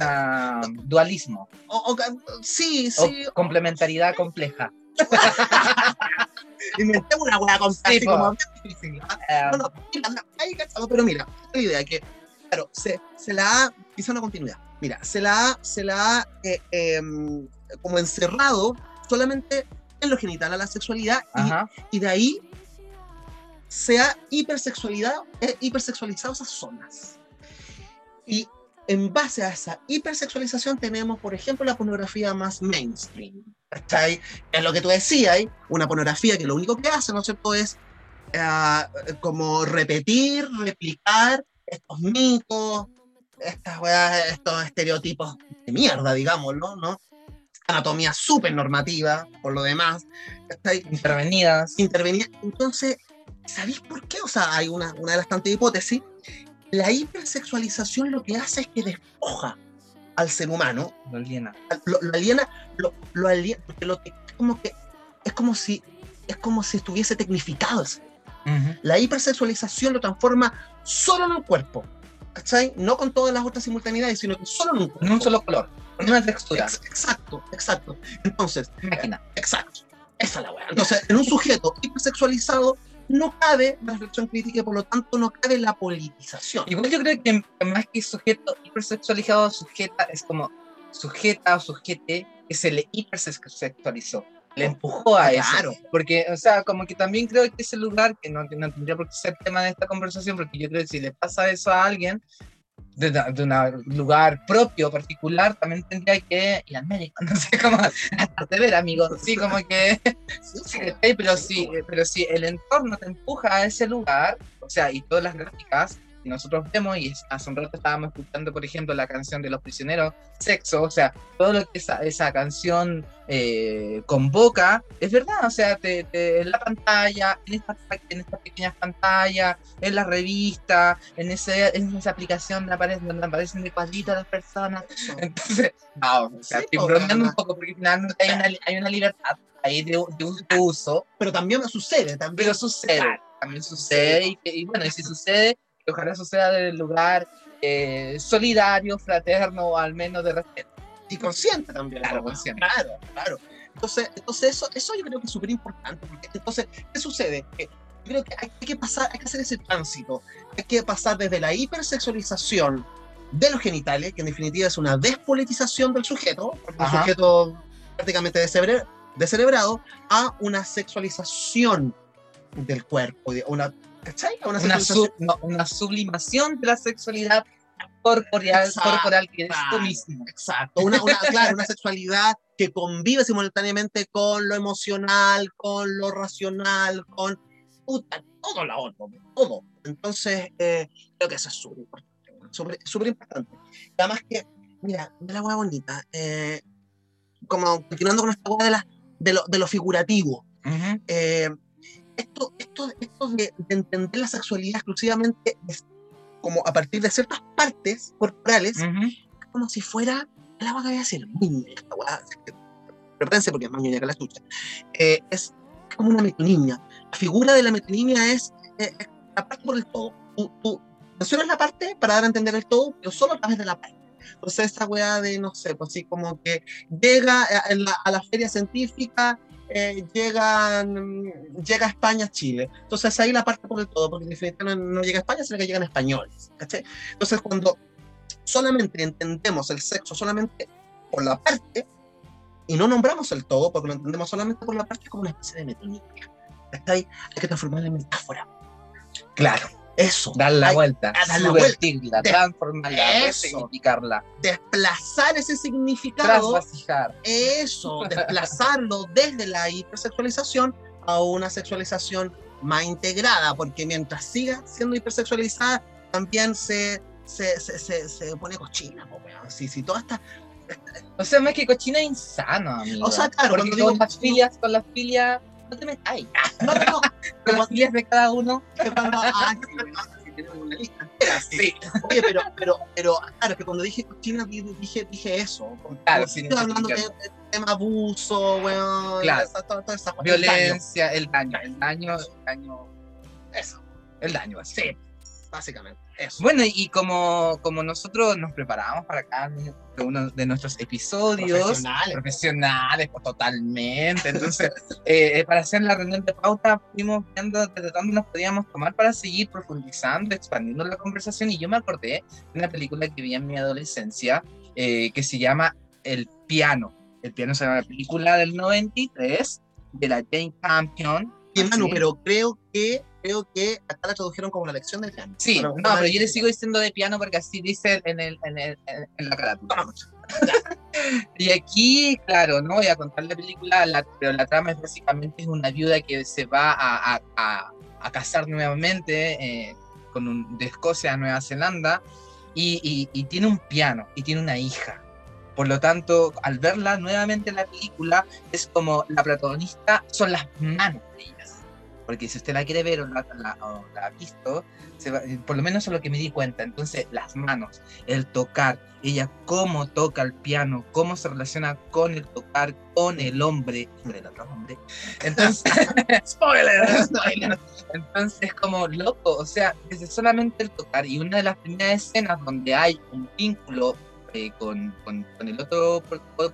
dualismo. O, o- sí, O sí, complementariedad compleja. inventé una hueá así po. como difícil. ¿ah? Eh, No, pero mira, la idea que, claro, se, se la ha, quizá una continuidad, mira, se la ha, se la ha eh, em, como encerrado solamente en lo genital a la sexualidad y, y de ahí se ha hipersexualidad, eh, hipersexualizado esas zonas. Y en base a esa hipersexualización tenemos, por ejemplo, la pornografía más mainstream. ¿Cachai? Es lo que tú decías, ¿eh? una pornografía que lo único que hace, ¿no es cierto?, es ah, como repetir, replicar estos mitos, estas weas, estos estereotipos de mierda, digámoslo, ¿no? Anatomía súper normativa, por lo demás. ¿cachai? Intervenidas. intervenía. Entonces, ¿sabéis por qué? O sea, hay una, una de las tantas hipótesis. La hipersexualización lo que hace es que despoja al ser humano, Lo aliena. lo, lo aliena, lo, lo aliena, porque lo que es como que es como si es como si estuviese tecnificado. ese. Ujú. La hipersexualización lo transforma solo en un cuerpo, ¿cachai? No con todas las otras simultaneidades, sino que solo en un cuerpo. En un solo color. En una textura. Ex- exacto, exacto. Entonces, Máquina. Exacto. Esa es la weá. Entonces, en un sujeto hipersexualizado no cabe la reflexión crítica y por lo tanto no cabe la politización. Igual yo creo que más que sujeto hipersexualizado, sujeta es como sujeta o sujete que se le hipersexualizó. Le empujó a eso. Claro. Porque, o sea, como que también creo que ese lugar, que no, que no tendría por qué ser tema de esta conversación, porque yo creo que si le pasa eso a alguien de, de un lugar propio, particular, también tendría que ir al médico. No sé cómo hacerte ver, amigo. Sí, como que. Pero sí, pero sí, el entorno te empuja a ese lugar, o sea, y todas las gráficas nosotros vemos, y hace un rato estábamos escuchando, por ejemplo, la canción de los prisioneros, sexo, o sea, todo lo que esa, esa canción eh, convoca, es verdad, o sea, te, te- en la pantalla, en estas en estas pequeñas pantallas, en la revista, en, ese, en esa aplicación donde aparecen, donde aparecen de cuadritos las personas, entonces, no, o sea, Sí, estoy bromeando un poco, porque finalmente hay una, hay una libertad ahí de, de un uso, Pero también sucede, también. pero sucede, también sucede, y, y bueno, y si sucede, que ojalá suceda del lugar eh, solidario, fraterno, o al menos de respeto. y consciente también. Claro, consciente. Claro, claro. Entonces, entonces eso, eso yo creo que es súper importante. Porque entonces, ¿qué sucede? Que yo creo que hay, que pasar, hay que hacer ese tránsito. Hay que pasar desde la hipersexualización de los genitales, que en definitiva es una despolitización del sujeto, un sujeto prácticamente descerebrado, a una sexualización del cuerpo, una, ¿cachai? Una Una, sub- no, una sublimación de la sexualidad corporal, Exacto. corporal que eres tú mismo. Exacto, una, una, claro, una sexualidad que convive simultáneamente con lo emocional, con lo racional, con... Puta, todo lo otro, todo. Entonces, eh, creo que eso es súper importante, súper importante. Además que, mira, de la hueá bonita, eh, como continuando con esta hueá de, la, de, lo, de lo figurativo, eh, esto, esto, esto de, entender la sexualidad exclusivamente es como a partir de ciertas partes corporales, como si fuera la vaca a decir, esta weá, porque es más ñoña que la chucha, eh, es como una metoniña. La figura de la metoniña es, eh, la parte por el todo. Tú, mencionas la parte para dar a entender el todo, pero solo a través de la parte. Entonces, esa weá de, no sé, pues sí, como que llega a la, feria científica, eh, llega, llega a España, Chile. Entonces ahí la parte por el todo, porque definitivamente no, llega a España, sino que llegan españoles. ¿cachai? Entonces cuando solamente entendemos el sexo solamente por la parte y no nombramos el todo porque lo entendemos solamente por la parte como una especie de metonímia. Hay que transformarla en metáfora. Claro. Eso. Dar la vuelta. Dar la vuelta. Transformarla. Significarla. Desplazar ese significado. Trasvasijar. Eso. Desplazarlo desde la hipersexualización a una sexualización más integrada. Porque mientras siga siendo hipersexualizada, también se se, se, se, pone cochina, Si, si toda esta, O sea, más que cochina es insano, amigo. O sea, claro, Porque con las filias, con las filias, no te metáis. No, no, no. las filias de cada uno. ah, una lista entera, sí. Oye, pero, pero, pero, claro, que cuando dije cochina dije, dije eso. Claro, sí. Estoy hablando de, de, tema abuso, weón. Claro. Esa, toda, toda esa, Violencia, el daño. El daño, el daño. Eso. El daño, así. Sí básicamente. Eso. Bueno, y como, como nosotros nos preparamos para cada uno de nuestros episodios profesionales, profesionales pues, totalmente. Entonces, eh, eh, para hacer la reunión de pauta, fuimos viendo desde dónde nos podíamos tomar para seguir profundizando, expandiendo la conversación. Y yo me acordé de una película que vi en mi adolescencia eh, que se llama El Piano. El Piano se llama la película del 93 de la Jane Campion. Manu, pero creo que creo que acá la tradujeron como la lección del piano. Sí, no, pero yo le sigo diciendo de piano porque así dice en, el, en, el, en la carátula. y aquí, claro, no voy a contar la película, la, pero la trama es básicamente es una viuda que se va a, a, a, casar nuevamente eh, con un, de Escocia a Nueva Zelanda y, y, y tiene un piano y tiene una hija. Por lo tanto, al verla nuevamente en la película, es como la protagonista son las manos de ella porque si usted la quiere ver o la, ha visto, por lo menos es lo que me di cuenta. Entonces, las manos, el tocar, ella cómo toca el piano, cómo se relaciona con el tocar con el hombre, el otro hombre. Entonces, spoiler, spoiler. Entonces, como loco, o sea, desde solamente el tocar y una de las primeras escenas donde hay un vínculo eh, con, con, el otro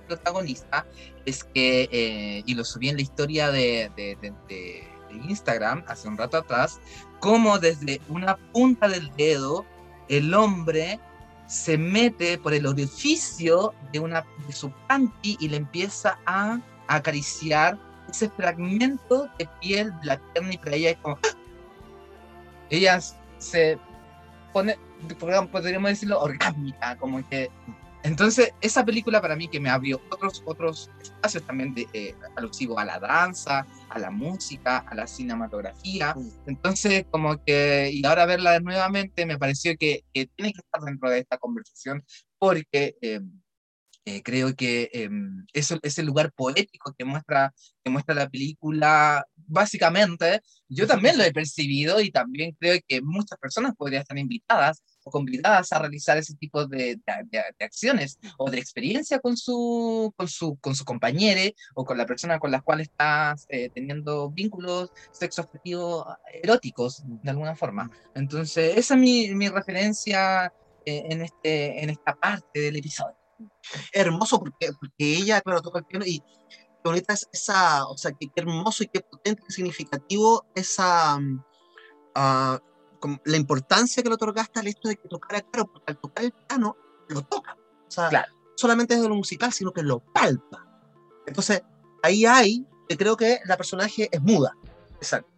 protagonista es que, eh, y lo subí en la historia de, de, de Instagram hace un rato atrás, como desde una punta del dedo el hombre se mete por el orificio de, una, de su panty y le empieza a, acariciar ese fragmento de piel la y para ella como... ¡ah! Ella se pone, podríamos decirlo, orgánica, como que entonces, esa película para mí que me abrió otros, otros espacios también de, eh, alusivo a la danza, a la música, a la cinematografía. Mm. Entonces, como que, y ahora verla nuevamente, me pareció que, tiene que estar dentro de esta conversación porque eh, eh, creo que em, eso es el lugar poético que muestra, que muestra la película. Básicamente, yo también lo he percibido y también creo que muchas personas podrían estar invitadas convidadas a realizar ese tipo de, de, acciones o de experiencia con su, con su, con su compañero o con la persona con la cual estás eh, teniendo vínculos sexoafectivos eróticos de alguna forma. Entonces, esa es mi, mi referencia eh, en, este, en esta parte del episodio. Hermoso porque, porque ella, claro, toca el piano y qué bonita es esa, o sea, qué, hermoso y qué potente y significativo esa, uh, la importancia que le otorgaste al hecho de que tocara claro, porque al tocar el piano lo toca. O sea, claro. solamente desde lo musical, sino que lo palpa. Entonces, ahí hay, que creo que la personaje es muda. Exacto.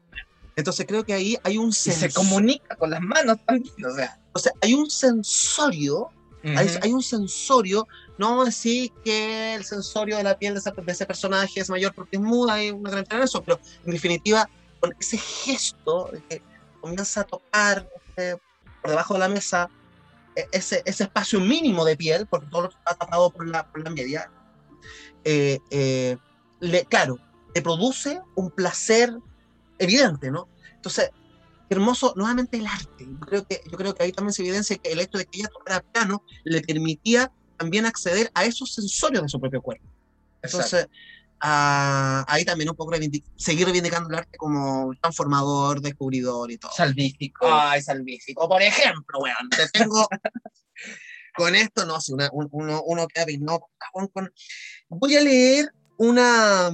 Entonces creo que ahí hay un sensor. se comunica con las manos también, o sea. O sea, hay un sensorio, hay, hay, un sensorio, no decir que el sensorio de la piel de ese, de ese, personaje es mayor porque es muda, hay una gran eso, pero en definitiva con ese gesto que comienza a tocar eh, por debajo de la mesa e, ese, ese espacio mínimo de piel, porque todo lo está tapado por la, por la media, eh, eh, le, claro, le produce un placer evidente, ¿no? Entonces, hermoso nuevamente el arte. Yo creo que, yo creo que ahí también se evidencia que el hecho de que ella tocara piano le permitía también acceder a esos sensorios de su propio cuerpo. Entonces, ah, ahí también un poco seguir reivindicando el arte como transformador, descubridor y todo. Salvífico. Ay, salvífico. Por ejemplo, weón, te tengo con esto, no sé, uno, uno queda no, con, voy a leer una,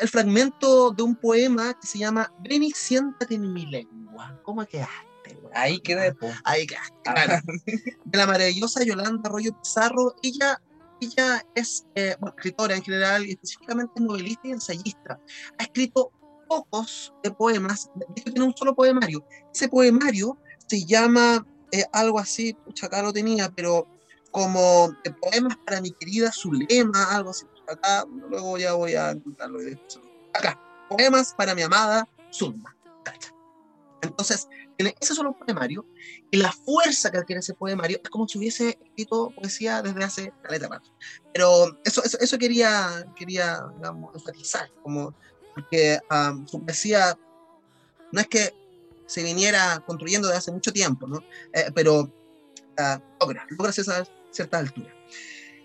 el fragmento de un poema que se llama Ven y siéntate en mi lengua. ¿Cómo quedaste? Ahí quedé, Ahí quedaste, claro. de la maravillosa Yolanda Arroyo Pizarro, ella ella es eh, escritora en general y específicamente novelista y ensayista. Ha escrito pocos de poemas, de hecho tiene un solo poemario. Ese poemario se llama eh, algo así, pucha, acá lo tenía, pero como poemas para mi querida Zulema, algo así. Acá, luego ya voy a encontrarlo. Acá, poemas para mi amada Zulma. Entonces, tiene ese solo poemario y la fuerza que adquiere ese poemario es como si hubiese escrito poesía desde hace caleta rato. Pero eso, eso, eso, quería, quería digamos, enfatizar, como, porque su poesía no es que se viniera construyendo desde hace mucho tiempo, ¿no? Eh, pero uh, logra, logra esa cierta altura.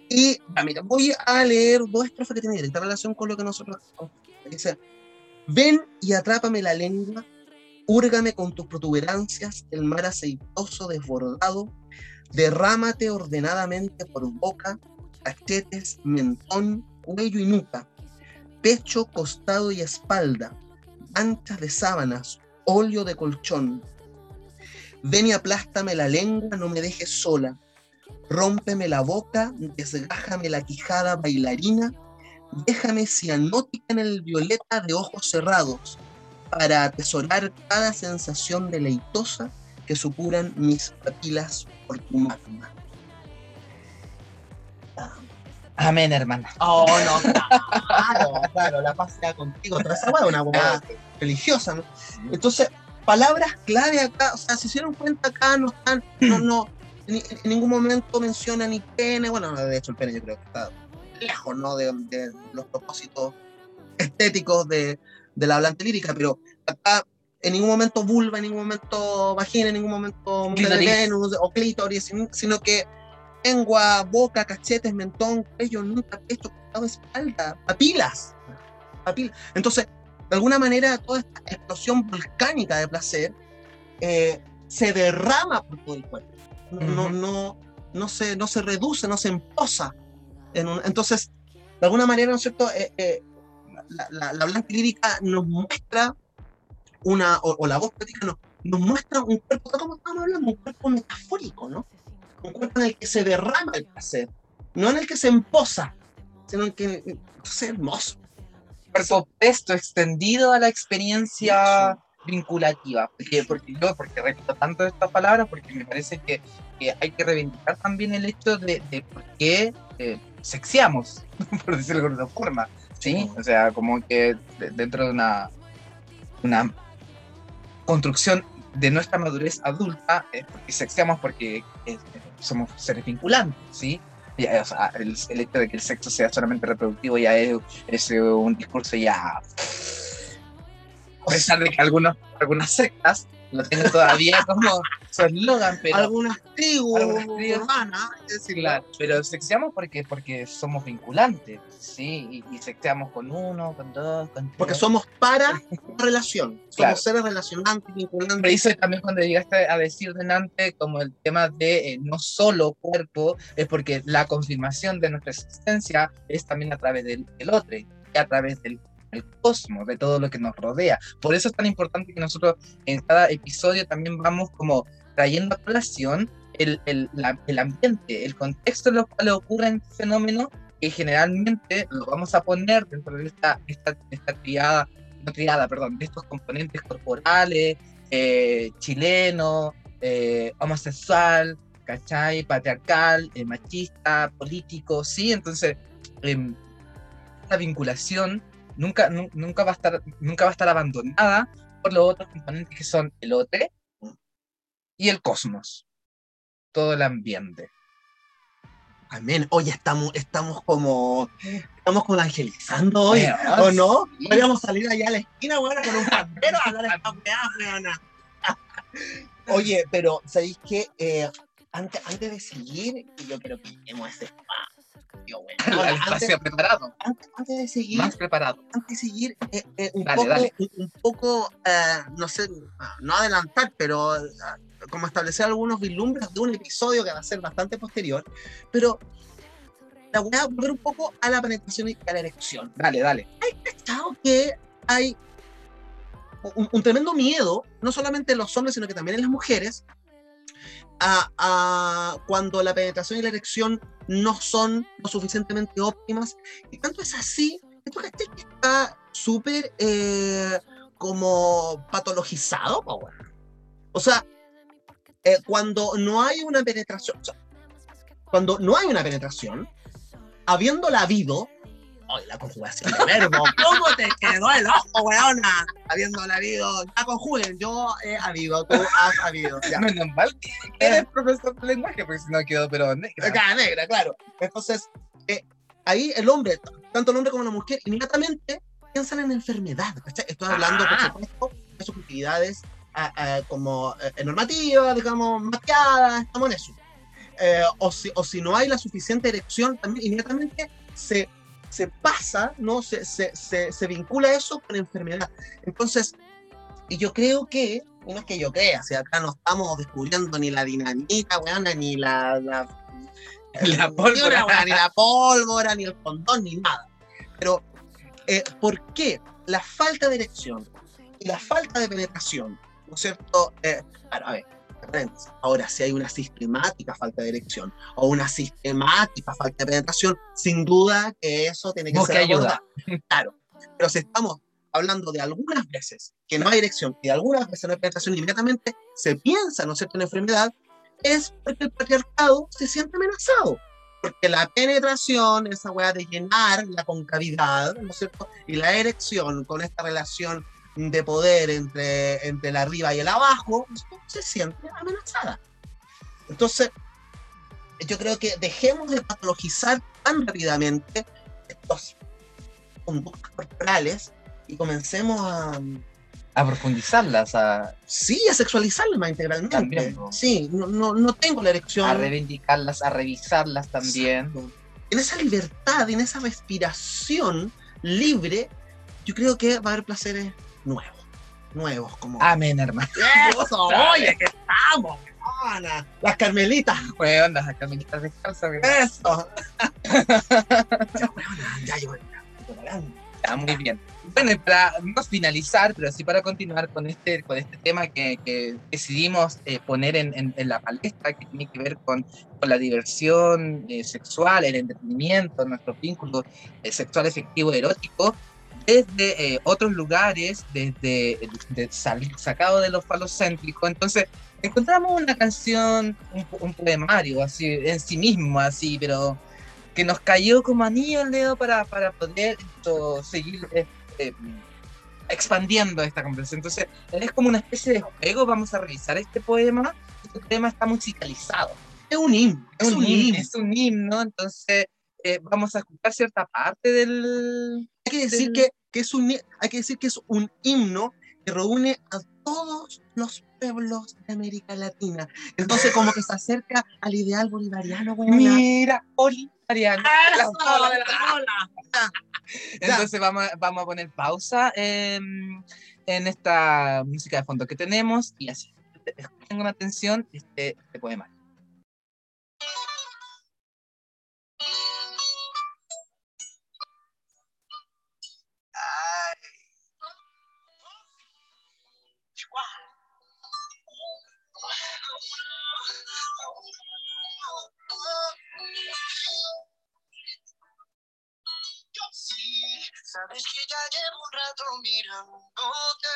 Y ah, mira, voy a leer dos estrofas que tienen directa relación con lo que nosotros dice, ven y atrápame la lengua Úrgame con tus protuberancias el mar aceitoso desbordado, derrámate ordenadamente por boca, cachetes, mentón, cuello y nuca, pecho, costado y espalda, anchas de sábanas, óleo de colchón. Ven y aplástame la lengua, no me dejes sola. Rómpeme la boca, desgájame la quijada bailarina, déjame cianótica en el violeta de ojos cerrados para atesorar cada sensación deleitosa que supuran mis papilas por tu magma. Amén, hermana. Oh, no, claro, claro, la paz sea contigo. Pero esa es una buena religiosa, ¿no? Entonces, palabras clave acá, o sea, si se dieron cuenta acá, no están, no, no, en, ningún momento menciona ni pene, bueno, de hecho el pene yo creo que está lejos, ¿no? de los propósitos estéticos de, de la hablante lírica, pero acá en ningún momento vulva, en ningún momento vagina, en ningún momento Venus o clítoris, sino que lengua, boca, cachetes, mentón, cuello, nunca, pecho, costado, espalda, papilas. papilas. Entonces, de alguna manera, toda esta explosión volcánica de placer eh, se derrama por todo el cuerpo. No, no, no, se, no se reduce, no se emposa. En entonces, de alguna manera, ¿no es cierto? Eh, eh, la, la, blanca lírica nos muestra una, o, la voz poética nos, nos, muestra un cuerpo, como estamos hablando, un cuerpo metafórico, ¿no? Un cuerpo en el que se derrama el placer, no en el que se emposa, sino en que es hermoso. Cuerpo esto extendido a la experiencia vinculativa, porque, porque yo, porque repito tanto estas palabras, porque me parece que, que hay que reivindicar también el hecho de, de por qué eh, sexiamos, por decirlo de alguna forma. Sí, o sea, como que dentro de una, una construcción de nuestra madurez adulta, eh, porque sexeamos porque eh, somos seres vinculantes, ¿sí? o sea, el, hecho de que el sexo sea solamente reproductivo ya es un discurso ya... A pesar de que algunos, algunas sectas lo tiene todavía como su eslogan, pero... Algunas tribus urbanas, claro, pero sexeamos porque, porque somos vinculantes, ¿sí? Y, sexeamos con uno, con dos, con tres. Porque somos para relación, somos seres relacionantes, vinculantes. Pero eso también cuando llegaste a decir delante como el tema de eh, no solo cuerpo, es porque la confirmación de nuestra existencia es también a través del, del otro, y a través del el cosmos, de todo lo que nos rodea. Por eso es tan importante que nosotros en cada episodio también vamos como trayendo a colación el, el, el ambiente, el contexto en el cual ocurre el fenómeno que generalmente lo vamos a poner dentro de esta, esta, esta triada, no triada, perdón, de estos componentes corporales, eh, chileno, eh, homosexual, ¿cachai? Patriarcal, eh, machista, político, ¿sí? Entonces, em, la vinculación nunca, nu- nunca, va a estar, nunca va a estar abandonada por los otros componentes que son el otro y el cosmos. Todo el ambiente. Amén. Oye, estamos, estamos como, estamos como evangelizando hoy, Weón, ¿o no? sí. Podríamos salir allá a la esquina, weón, con un pandero a hablar esta weá. Oye, pero, ¿sabéis qué? Eh, antes, antes de seguir, yo quiero que lleguemos a ese espacio, Ahora, antes, preparado, antes, antes de seguir, más preparado. antes de seguir, eh, eh, un, Dale, poco, dale. Un, poco, eh, no sé, no adelantar, pero eh, como establecer algunos vislumbres de un episodio que va a ser bastante posterior, pero la voy a volver un poco a la penetración y a la erección. Dale, dale. Cachado que hay un, un tremendo miedo, no solamente en los hombres, sino que también en las mujeres, a, cuando la penetración y la erección no son lo suficientemente óptimas. Y tanto es así, cachai que está súper eh, como patologizado. O sea, eh, cuando no hay una penetración, o sea, cuando no hay una penetración, habiéndola habido, Ay, la conjugación de verbo. ¿Cómo te quedó el ojo, weona? Habiéndola habido. Ya conjuguen. Yo he habido, tú has habido. Ya. Menos mal que eres profesor de lenguaje, porque si no quedó pero negra. Acá, negra, claro. Entonces, eh, ahí el hombre, tanto el hombre como la mujer, inmediatamente piensan en enfermedad. ¿cachai? Estoy hablando, Ah. por supuesto, de subjetividades ah, ah, como eh, normativas, digamos, mapeadas, estamos en eso. Eh, o, si, o si no hay la suficiente erección, también inmediatamente se, se pasa, ¿no? Se, se, se, se vincula eso con enfermedad. Entonces, y yo creo que, no es que yo crea, si acá no estamos descubriendo ni la dinamita, weona, ni la, la pólvora. ni la pólvora, ni el condón, ni nada. Pero, eh, ¿por qué la falta de erección y la falta de penetración, ¿no es cierto? Eh, claro, a ver, ahora si hay una sistemática falta de erección o una sistemática falta de penetración, sin duda que eso tiene que Busca ser ayuda. abordado. Claro, pero si estamos hablando de algunas veces que no hay erección y de algunas veces no hay penetración, inmediatamente se piensa, ¿no es cierto?, en enfermedad, es porque el patriarcado se siente amenazado. Porque la penetración, esa weá de llenar la concavidad, ¿no es cierto? Y la erección con esta relación de poder entre, entre el arriba y el abajo, se siente amenazada. Entonces, yo creo que dejemos de patologizar tan rápidamente estos conductas corporales y comencemos a, A profundizarlas, a, sí, a sexualizarlas más integralmente. También, ¿no? Sí, no, no, no tengo la erección. a reivindicarlas, a revisarlas también. Exacto. En esa libertad, en esa respiración libre, yo creo que va a haber placeres nuevos. Nuevos, como. Amén, hermano. ¡Eso! ¡Oye, que estamos! weona! Las carmelitas. Weón, las carmelitas descalzas. ¡Eso! ya, weona, ya, yo. Está muy bien. Bueno, para no finalizar, pero sí para continuar con este, con este tema que, que decidimos eh, poner en, en- en la palestra, que tiene que ver con, con la diversión eh, sexual, el entretenimiento, nuestros vínculos eh, sexual efectivo erótico, desde eh, otros lugares, desde de sal- sacado de los falocéntricos. Entonces, encontramos una canción, un, un poemario, así, en sí mismo, así, pero que nos cayó como anillo al dedo para, para poder esto, seguir eh, eh, expandiendo esta conversación. Entonces, es como una especie de juego, vamos a revisar este poema. Este poema está musicalizado. Es un himno. Es un, himno, es un himno, entonces eh, vamos a escuchar cierta parte del... Hay que decir del- que, que es un, hay que decir que es un himno que reúne a todos los pueblos de América Latina. Entonces, como que se acerca al ideal bolivariano, weona. Mira, bolivariano. ¡Eso! La la ola! Entonces vamos, a- vamos a poner pausa en, en esta música de fondo que tenemos y así. Con atención este, este poema. Sabes que ya llevo un rato mirándote.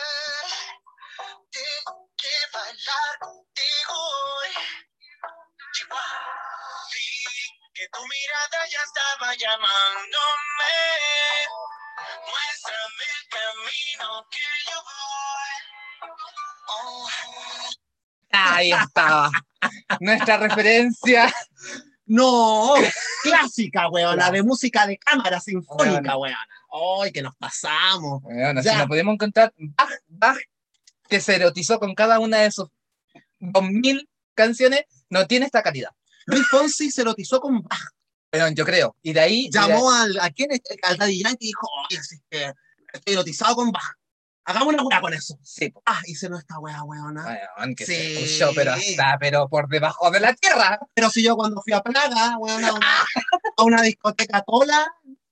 Tengo que bailar contigo hoy. Vi que tu mirada ya estaba llamándome. Muéstrame el camino que yo voy. Oh. Ahí estaba. Nuestra referencia. No, clásica, weona, de música de cámara sinfónica, weona. Ay, que nos pasamos. Bueno, si Ya. nos podemos encontrar Bach, Bach, que se erotizó con cada una de sus 2000 canciones, no tiene esta calidad. Luis Fonsi se erotizó con Bach. Pero yo creo. Y de ahí. y de- Llamó al, ¿a quién? al Daddy Yankee y dijo, oye, si es que estoy erotizado con Bach. Hagamos una weá con eso. Sí, po. Ah, hice nuestra weá, weona. Weón, que se Sí. escuchó, pero está, pero por debajo de la tierra. Pero si yo cuando fui a Praga, weona, a una, a una discoteca tola,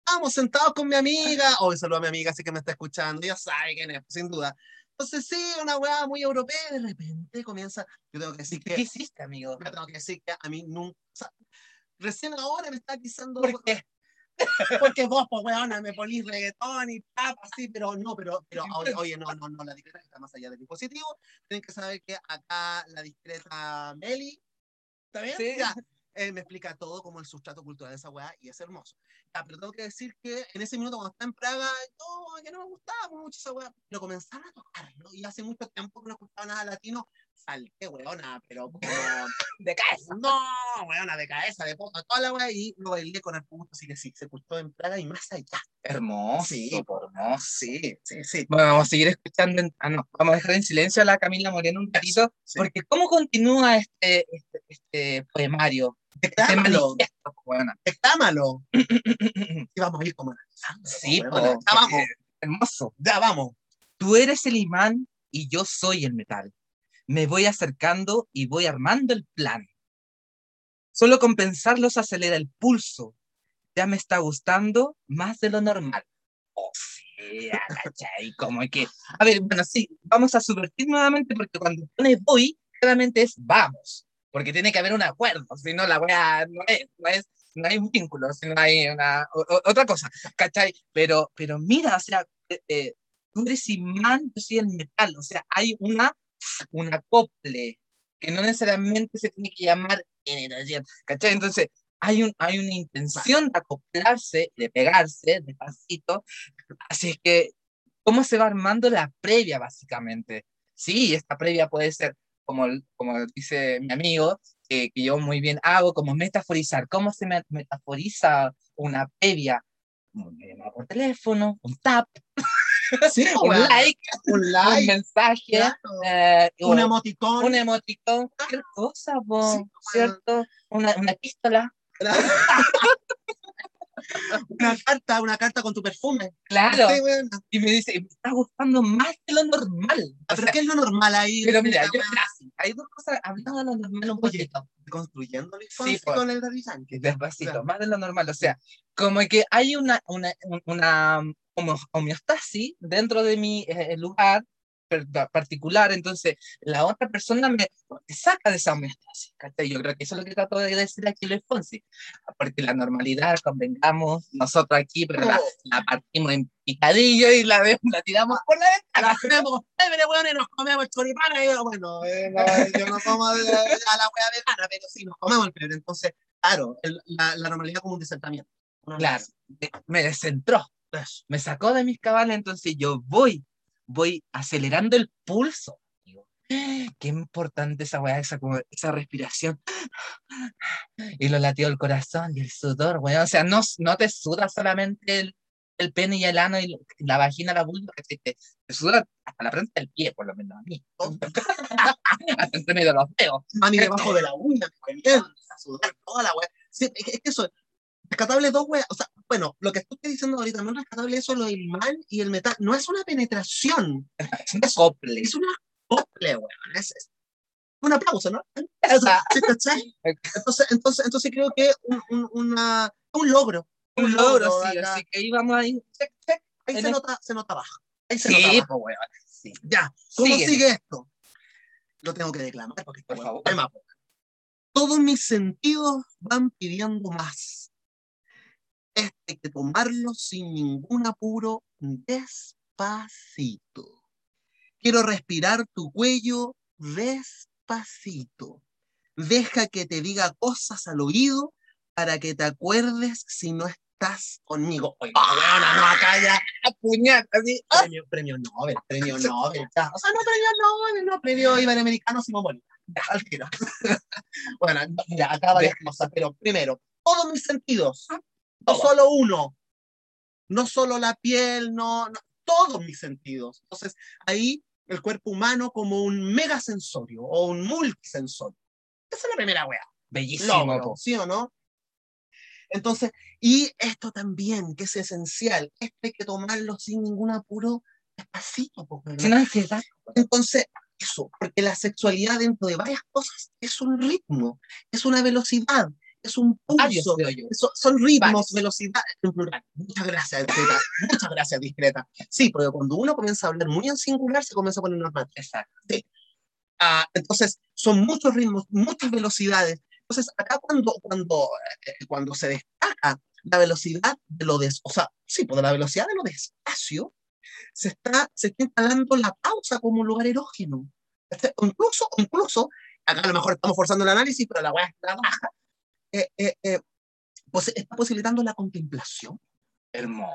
estábamos sentados con mi amiga. Hoy saludo a mi amiga, así que me está escuchando. Ya sabe quién es, sin duda. Entonces, sí, una weá muy europea. De repente comienza. Yo tengo que decir ¿Qué que. hiciste, amigo? Yo tengo que decir que a mí nunca. o sea, recién ahora me está diciendo. ¿Por qué? Porque vos, pues, weona, me ponís reggaetón y papa, sí, pero no, pero, pero oye, oye, no, no, no, la discreta está más allá del dispositivo. Tienen que saber que acá la discreta Meli, ¿está bien? Sí. Ya, me explica todo como el sustrato cultural de esa weá y es hermoso. Ya, pero tengo que decir que en ese minuto cuando estaba en Praga, yo, que no me gustaba mucho esa weá, pero comenzaron a tocarlo y hace mucho tiempo que no escuchaba nada latino, salté, weona, pero como... De cabeza. No, weona, de cabeza, de poco, toda la weá, y lo bailé con el público, así que sí, se escuchó en Praga y más allá. Hermoso. Sí. hermoso. Sí, sí, sí. Bueno, vamos a seguir escuchando. en- ah, no, vamos a dejar en silencio a la Camila Moreno un ratito, sí. porque ¿cómo continúa este, este, este poemario? Declámalo, declámalo. Y vamos a ir como Sí, po, Ya vamos, hermoso. ya vamos. Tú eres el imán y yo soy el metal. Me voy acercando y voy armando el plan. Solo con pensarlos acelera el pulso. Ya me está gustando más de lo normal. O sea, ¿cachai? Como que. A ver, bueno, sí, vamos a subvertir nuevamente porque cuando pone voy, claramente es vamos. Porque tiene que haber un acuerdo, si no la wea no es, no es, no hay un vínculo, si no hay una, o- otra cosa, ¿cachai? Pero, pero mira, o sea, eh, eh, tú eres imán, yo soy el metal, o sea, hay una, un acople que no necesariamente se tiene que llamar generación, ¿cachai? Entonces, hay, un, hay una intención de acoplarse, de pegarse despacito, así es que, ¿cómo se va armando la previa, básicamente? Sí, esta previa puede ser, como, como dice mi amigo, que, yo muy bien hago, como metaforizar. ¿Cómo se me- metaforiza una previa? Por teléfono, un tap, Sí, un weona. like, un un like, mensaje, claro. eh, un emoticón. un emoticón, cualquier cosa, po, Sí, ¿cierto? Una, una epístola, una carta, una carta con tu perfume. claro. Sí, weona. Y me dice, me está gustando más de lo normal. O Pero sea, ¿qué es lo normal ahí? pero mira, yo. Hay dos cosas, hablando de lo normal un Oye, poquito. construyendo el Sí, pues. con el Yankee. Despacito, Claro. más de lo normal. O sea, como que hay una, una, un- una homeostasis dentro de mi eh, lugar per- pa- particular, entonces la otra persona me saca de esa homeostasis. ¿cachai? Yo creo que eso es lo que trato de decir aquí Luis Fonsi, porque la normalidad, convengamos, nosotros aquí, pero la, la partimos en picadillo y la, la tiramos por la ventana. La weón, y nos comemos choripana. Y bueno, eh, no, yo no como a la wea vegana, pero sí, nos comemos el pebre. Entonces, claro, el- la, la normalidad como un desertamiento. Una Claro, me descentró. Me sacó de mis cabales, entonces yo voy, voy acelerando el pulso. Digo, Qué importante esa weá, esa, como- esa respiración. Y lo latió el corazón y el sudor, weón. O sea, no, no te suda solamente el, el pene y el ano y la- vagina, la vulva, que te, te suda hasta la frente del pie, por lo menos a mí. hasta entre medio de los dedos. Mami debajo de la uña, me a sudar toda la wea. Sí, es que eso, rescatable dos weas. O sea, bueno, lo que estoy diciendo ahorita, no es rescatable eso, lo del imán y el metal. No es una penetración, Es un acople. es una acople, weón. Es, es un aplauso, ¿no? O sea. Entonces, entonces, entonces creo que un, un, una, un logro. Un logro, sí, acá. así que ahí vamos ahí. Check, check. Ahí se el- nota, se nota bajo. Ahí se Sí, nota bajo. weón. Sí. Ya, ¿cómo Síguele. sigue esto? Lo tengo que declamar porque Por favor. favor. Todos mis sentidos van pidiendo más. Este hay que tomarlo sin ningún apuro, despacito. Quiero respirar tu cuello despacito. Deja que te diga cosas al oído para que te acuerdes si no estás conmigo. Oye, weona, no, acá ya Puñal, así. premio, premio Nobel, premio Nobel. ya. O sea, no premio Nobel, no premio Iberoamericano Simón Bolívar. Ya, al tiro. bueno, mira, acá varias cosas, pero primero, todos mis sentidos, no solo uno, no solo la piel, no, no, todos mis sentidos. Entonces, ahí el cuerpo humano como un megasensorio o un multisensorio. Esa es la primera wea. Bellísimo. Logro. ¿sí o no? Entonces, y esto también, que es esencial, esto hay que tomarlo sin ningún apuro, despacito. po, ¿verdad? Sin ansiedad. Entonces, eso, porque la sexualidad dentro de varias cosas es un ritmo, es una velocidad, es un pulso, creo yo. so- son ritmos, Varios. velocidad, en plural. Muchas gracias, discreta. Muchas gracias, discreta. Sí, porque cuando uno comienza a hablar muy en singular, se comienza a poner normal. Exacto. Ah, entonces, son muchos ritmos, muchas velocidades. Entonces, acá cuando, cuando, eh, cuando se destaca la velocidad de lo des, o sea, sí, pues de la velocidad de lo despacio, se está, se está instalando la pausa como un lugar erógeno. Este, incluso, incluso, acá a lo mejor estamos forzando el análisis, pero la weá está baja, eh, eh, eh, pues está posibilitando la contemplación. Hermoso.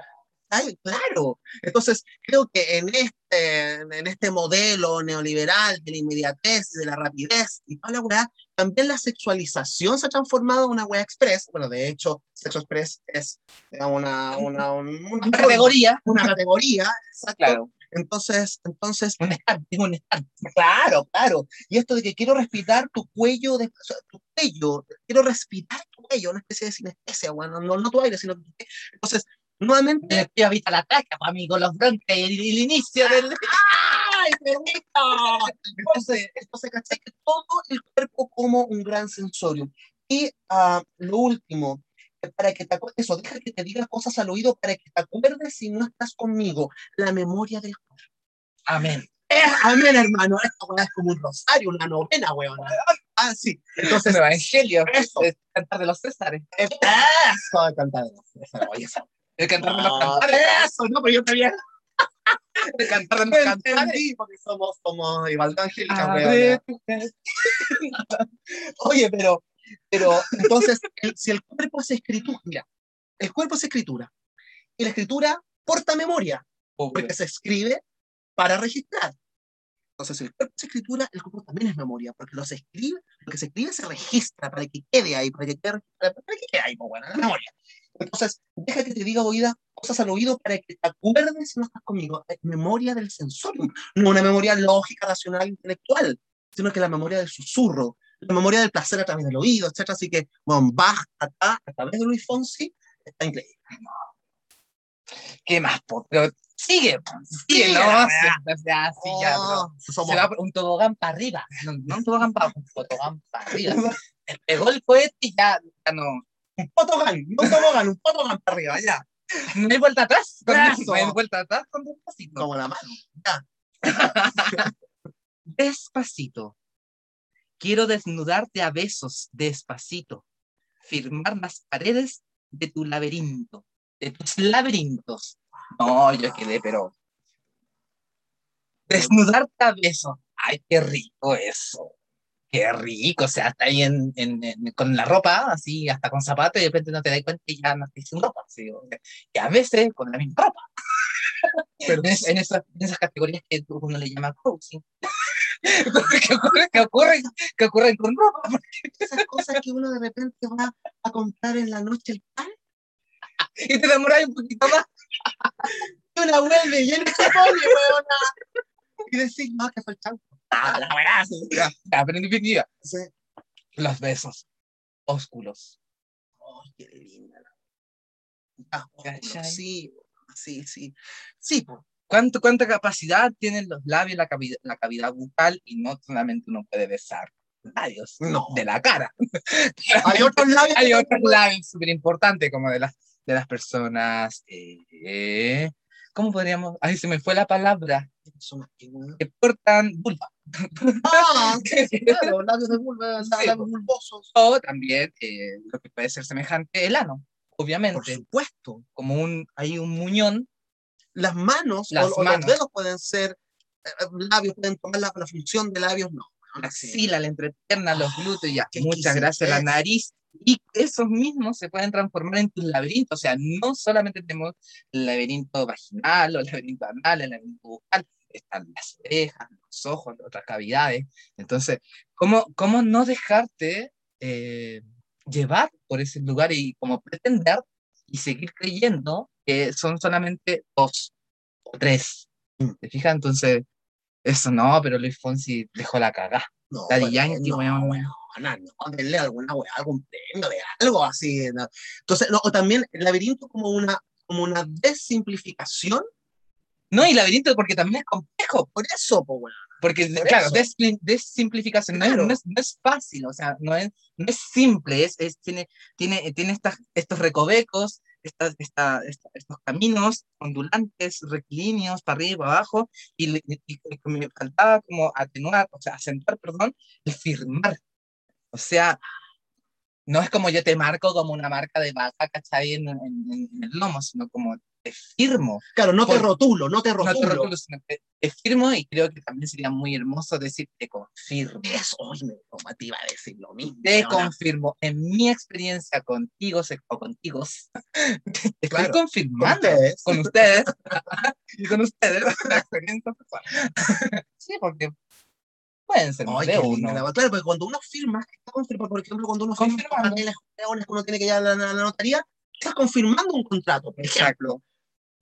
Ay, claro. Entonces, creo que en este, en este modelo neoliberal de la inmediatez y de la rapidez y toda la weá, también la sexualización se ha transformado en una weá express. Bueno, de hecho, sexo express es una, una, un- una, Una categoría. Una categoría, exacto. Claro. Entonces, entonces, Un stand, tengo un stand. claro, claro. Y esto de que quiero respirar tu cuello, de, tu cuello, quiero respirar tu cuello, una especie de sinestesia, bueno, no, no tu aire, sino tu Entonces, nuevamente, que habita la pues, amigo, los bronquios, el, el inicio del. ¡Ay, perrito! Entonces, entonces, ¿cachai? Que todo el cuerpo como un gran sensorio. Y ah, lo último, para que te acuerdes, eso, deja que te diga cosas al oído para que te acuerdes si no estás conmigo. La memoria del cuerpo. Amén. Eh, amén, hermano. Weá es como un rosario, una novena, weón. Ah, sí. Entonces, el evangelio. eso. El cantar de los Césares. eso de cantar. Eso, oye, eso. El cantar de los Ah, cantares. Eso, no, pero yo también El cantar de los cantares. entendí, porque somos, somos igual de angélicas, Oye, pero, pero entonces, el- si el cuerpo es escritura, mira, el cuerpo es escritura, y la escritura porta memoria, porque se escribe para registrar. Entonces, el cuerpo es escritura, el cuerpo también es memoria, porque lo se escribe, lo que se escribe se registra para que quede ahí, para que quede, para que quede ahí, pues bueno, la memoria. Entonces, deja que te diga oída, cosas al oído para que te acuerdes si no estás conmigo. Es memoria del sensorium, no una memoria lógica, racional, intelectual, sino que la memoria del susurro, la memoria del placer a través del oído, etc. Así que, bueno, Bach acá, a través de Luis Fonsi, está increíble. ¿Qué más? Sigue, sigue, Sigue ¿no? o sea, sí, ya, Oh, somos- se va por un tobogán para arriba. No, no un tobogán para un tobogán para arriba. Pegó el cohete y ya, ya no, un potogán, no un tobogán, un potogán para arriba, ya. no hay vuelta atrás. Con, Eso. no hay vuelta atrás con despacito. Como la mano. Ya. Despacito. Quiero desnudarte a besos despacito. Firmar las paredes de tu laberinto, de tus laberintos. No, yo quedé, pero. Desnudarte a besos. Ay, qué rico eso. Qué rico. O sea, hasta ahí en, en- en- con la ropa, así, hasta con zapatos, y de repente no te das cuenta y ya no estás sin ropa. sea, y a veces con la misma ropa. Pero en, es- en esas, en esas categorías que uno le llama coaching. que, ocurre, que, ocurren, que ocurren con ropa. Esas cosas que uno de repente va a comprar en la noche el pan Y te demoras un poquito más. Y una vuelve y él se pone, weona. Y decís, no, que fue el chanco. Ah, la weá. Ya, pero en definitiva, Sí. los besos ósculos. Ay, qué linda. la- Ah, sí, sí, sí. Sí, pues. ¿Cuánto, ¿Cuánta capacidad tienen los labios, la cavidad, la cavidad bucal? Y no solamente uno puede besar labios No. de la cara. Hay otros labios. Hay otros labios súper importantes, como de las, de las personas. eh, ¿Cómo podríamos? Ahí se me fue la palabra. Que portan vulva. Ah, claro, labios de vulva, Sí, labios pues. bulbosos. O también eh, lo que puede ser semejante, el ano. Por Obviamente, supuesto. como un, hay un muñón. Las manos Las o, o manos. los dedos pueden ser, eh, labios pueden tomar la, la función de labios, no. La Sí. axila, la entrepierna, los glúteos, ya. Muchas gracias, la nariz. Y esos mismos se pueden transformar en tus laberintos. O sea, no solamente tenemos el laberinto vaginal o el laberinto anal, el laberinto bucal. están las orejas, los ojos, otras cavidades. Entonces, ¿cómo, cómo no dejarte eh, llevar por ese lugar y como pretender y seguir creyendo que son solamente dos o tres? ¿Te fijas? Entonces, eso no, pero Luis Fonsi dejó la cagada. No, Daddy bueno, Yankee, no, weón. weona, no, denle alguna weá, algún premio de algo así. ¿no? Entonces, no, o también el laberinto como una, como una desimplificación, No, y laberinto porque también es complejo. por eso, pues, weón. Porque, Por claro, des- desimplificación no, es- Claro. no, es, no es fácil, o sea, no es, no es simple, es, es- tiene, tiene, tiene estas, estos recovecos, esta- esta- estos caminos ondulantes, rectilíneos, para arriba para abajo, y, y- y me faltaba como atenuar, o sea, acentuar, perdón, el firmar. O sea, no es como yo te marco como una marca de vaca, ¿cachai? En, en- en el lomo, sino como firmo. Claro, no te Por- rotulo, no te No te rotulo. rotulo, sino que te firmo y creo que también sería muy hermoso decir te confirmo. Eso, hoy me te iba a decir lo mismo. Te confirmo. En mi experiencia contigo o contigo, te estoy confirmando con ustedes. y con ustedes la experiencia sí, porque pueden ser uno. la weá. Claro, porque cuando uno firma, está por ejemplo, cuando uno firma papeles que uno tiene que ir a la, a la notaría, estás confirmando un contrato, por ejemplo.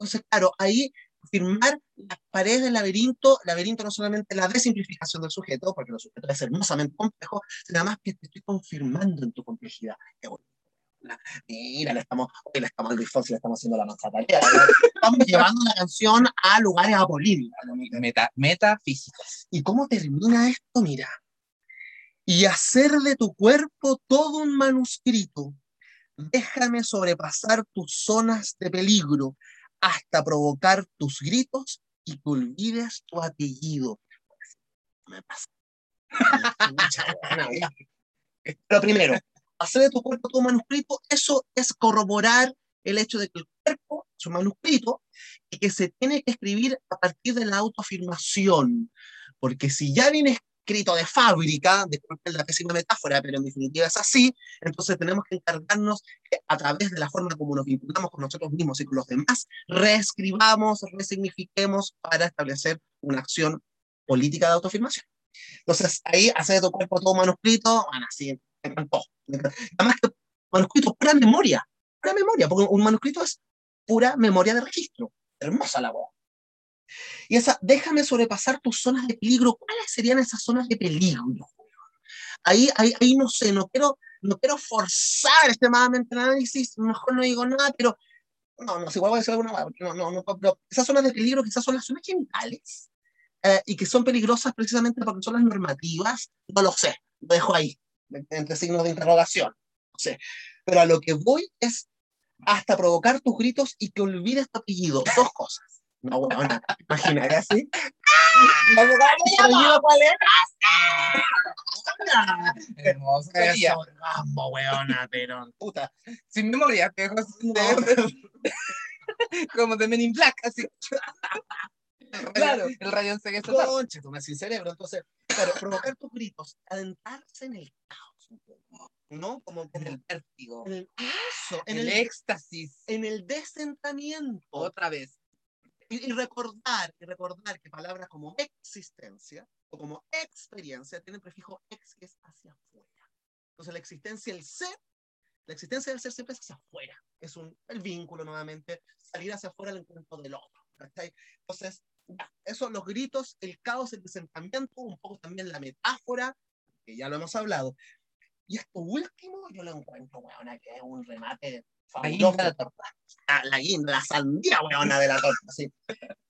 Entonces, claro, ahí firmar las paredes del laberinto, laberinto no solamente la desimplificación del sujeto, porque el sujeto es hermosamente complejo, sino además que te estoy confirmando en tu complejidad. Mira, le estamos, hoy le estamos a Luis Fonsi, le estamos haciendo la manzana. Estamos llevando la canción a lugares apolíneos. Meta, metafísicas. ¿Y cómo termina esto? Mira. Y hacer de tu cuerpo todo un manuscrito. Déjame sobrepasar tus zonas de peligro hasta provocar tus gritos y que olvides tu apellido. Me pasa. Pero primero, hacer de tu cuerpo un manuscrito, eso es corroborar el hecho de que el cuerpo es un manuscrito y que se tiene que escribir a partir de la autoafirmación. Porque si ya viene escrito de fábrica, disculpen la pésima metáfora, pero en definitiva es así, entonces tenemos que encargarnos que a través de la forma como nos vinculamos con nosotros mismos y con los demás, reescribamos, resignifiquemos para establecer una acción política de autoafirmación. Entonces, ahí hacer de tu cuerpo todo manuscrito, bueno, así, me encantó. Además que manuscrito, pura memoria, pura memoria, porque un manuscrito es pura memoria de registro. Hermosa la voz. Y esa, déjame sobrepasar tus zonas de peligro. ¿Cuáles serían esas zonas de peligro? Ahí, ahí, ahí no sé, no quiero, no quiero forzar extremadamente el análisis, mejor no digo nada, pero no, no, si igual voy a decir alguna, no, no, no, pero esas zonas de peligro quizás son las zonas genitales eh, y que son peligrosas precisamente porque son las normativas, no lo sé, lo dejo ahí, entre signos de interrogación, no sé. Pero a lo que voy es hasta provocar tus gritos y que olvides tu apellido, dos cosas. No, bueno, imagínate así. No, cuál era? Hermoso. Eso, weona, pero puta. Sin memoria, que es No. como de Men in Black, así. Claro. El rayón se está Conche, tú me sin cerebro. Entonces, claro, provocar tus gritos, adentrarse en el caos ¿no? Como, en el vértigo, en el, eso, en el el, éxtasis. en el descentamiento. Otra vez. Y, y recordar, y recordar que palabras como existencia o como experiencia tienen prefijo ex que es hacia afuera. Entonces la existencia, el ser, la existencia del ser siempre es hacia afuera. Es un, el vínculo nuevamente, salir hacia afuera al encuentro del otro. ¿cachai? Entonces, ya, eso, los gritos, el caos, el desentamiento, un poco también la metáfora, que ya lo hemos hablado. Y esto último, yo lo encuentro, weona, que es un remate La torta. Ah, la guinda, la sandía, weona, de la torta, sí.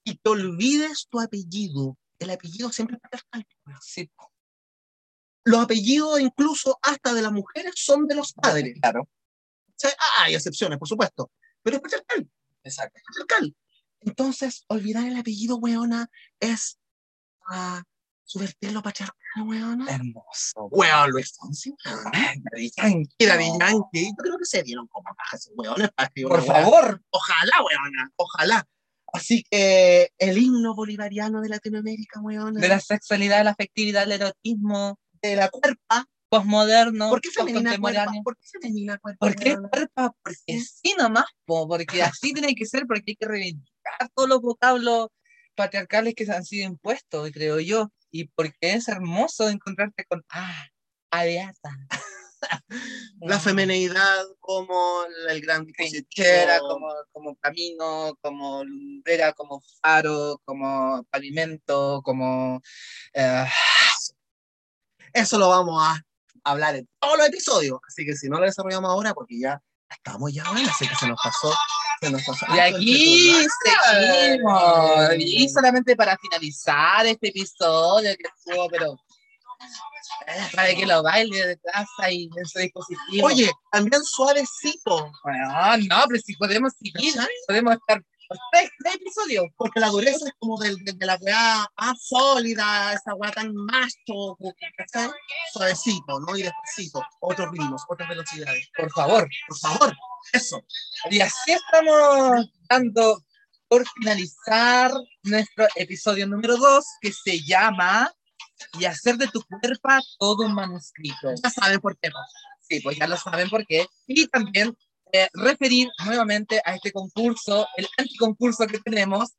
Y te olvides tu apellido. El apellido siempre weón. Sí, Los apellidos, incluso hasta de las mujeres, son de los padres. claro. O sea, ah, hay excepciones, por supuesto, pero es patriarcal, Exacto. es patriarcal. Entonces, olvidar el apellido, weona, es ah, subvertir patriarcal, weona. Hermoso. Weón, Luis Fonsi, weón. Daddy Yankee. Daddy Yankee, yo creo que se dieron como pajas, escribir Por favor. Ojalá, weona, ojalá. Así que el himno bolivariano de Latinoamérica, weona, De la sexualidad, la afectividad, el erotismo de la cuerpa. posmoderno, ¿Por qué femenina cuerpa? ¿Por qué femenina cuerpa? ¿Por qué cuerpa? Porque sí nomás, po, porque así tiene que ser, porque hay que reivindicar todos los vocablos patriarcales que se han sido impuestos, creo yo, y porque es hermoso encontrarte con, ah, Aviata. La femenidad como el gran dispositivo. como, como camino, como lumbrera, como faro, como pavimento, como... eh, Eso lo vamos a hablar en todos los episodios. Así que si no lo desarrollamos ahora, porque ya estamos ya así que se nos pasó. Se nos y aquí seguimos. Y solamente para finalizar este episodio que estuvo, pero... eh, Para que lo baile de casa y en su dispositivo. Oye, también suavecito. Bueno, no, pero si podemos seguir, podemos estar tres, episodios. Porque la dureza es como del- de, de la weá más sólida, esa weá tan macho, ¿cachai? suavecito, ¿no? Y despacito, otros ritmos, otras velocidades. Por favor. Por favor, eso. Y así estamos dando por finalizar nuestro episodio número 2, que se llama Y hacer de tu cuerpo todo un manuscrito. Ya saben por qué. Sí, pues ya lo saben por qué. Y también eh, referir nuevamente a este concurso, el anticoncurso que tenemos,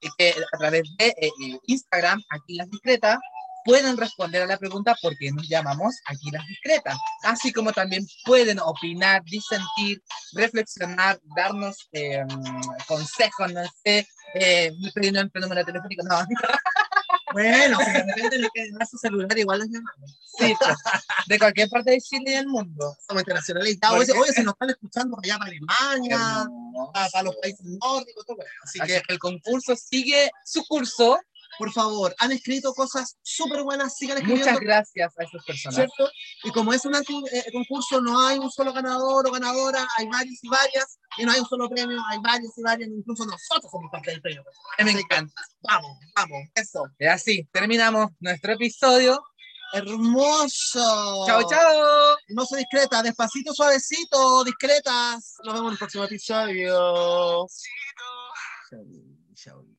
y que a través de eh, eh, Instagram, aquí las discretas, pueden responder a la pregunta por qué nos llamamos aquí las discretas. Así como también pueden opinar, disentir, reflexionar, darnos eh, consejos, no sé, eh, pedir nuestro número telefónico, no, Bueno, si de repente le queda su celular, igual los llamamos. sí, pues, de cualquier parte de Chile y del mundo. Somos internacionalizados. Oye, oye, se nos están escuchando allá, para Alemania, para, para los países nórdicos, todo. bueno. Así Así que el concurso sigue su curso. Por favor, han escrito cosas súper buenas, sigan escribiendo. Muchas gracias a esas personas. ¿cierto? Y como es un eh, concurso, no hay un solo ganador o ganadora, hay varios y varias, y no hay un solo premio, hay varios y varias, incluso nosotros somos parte del premio. Me Así que, encanta. Vamos, vamos, eso. Y así terminamos nuestro episodio. Hermoso. Chao, chao. No soy discreta, despacito, suavecito, discretas. Nos vemos en el próximo episodio. Chau, chau.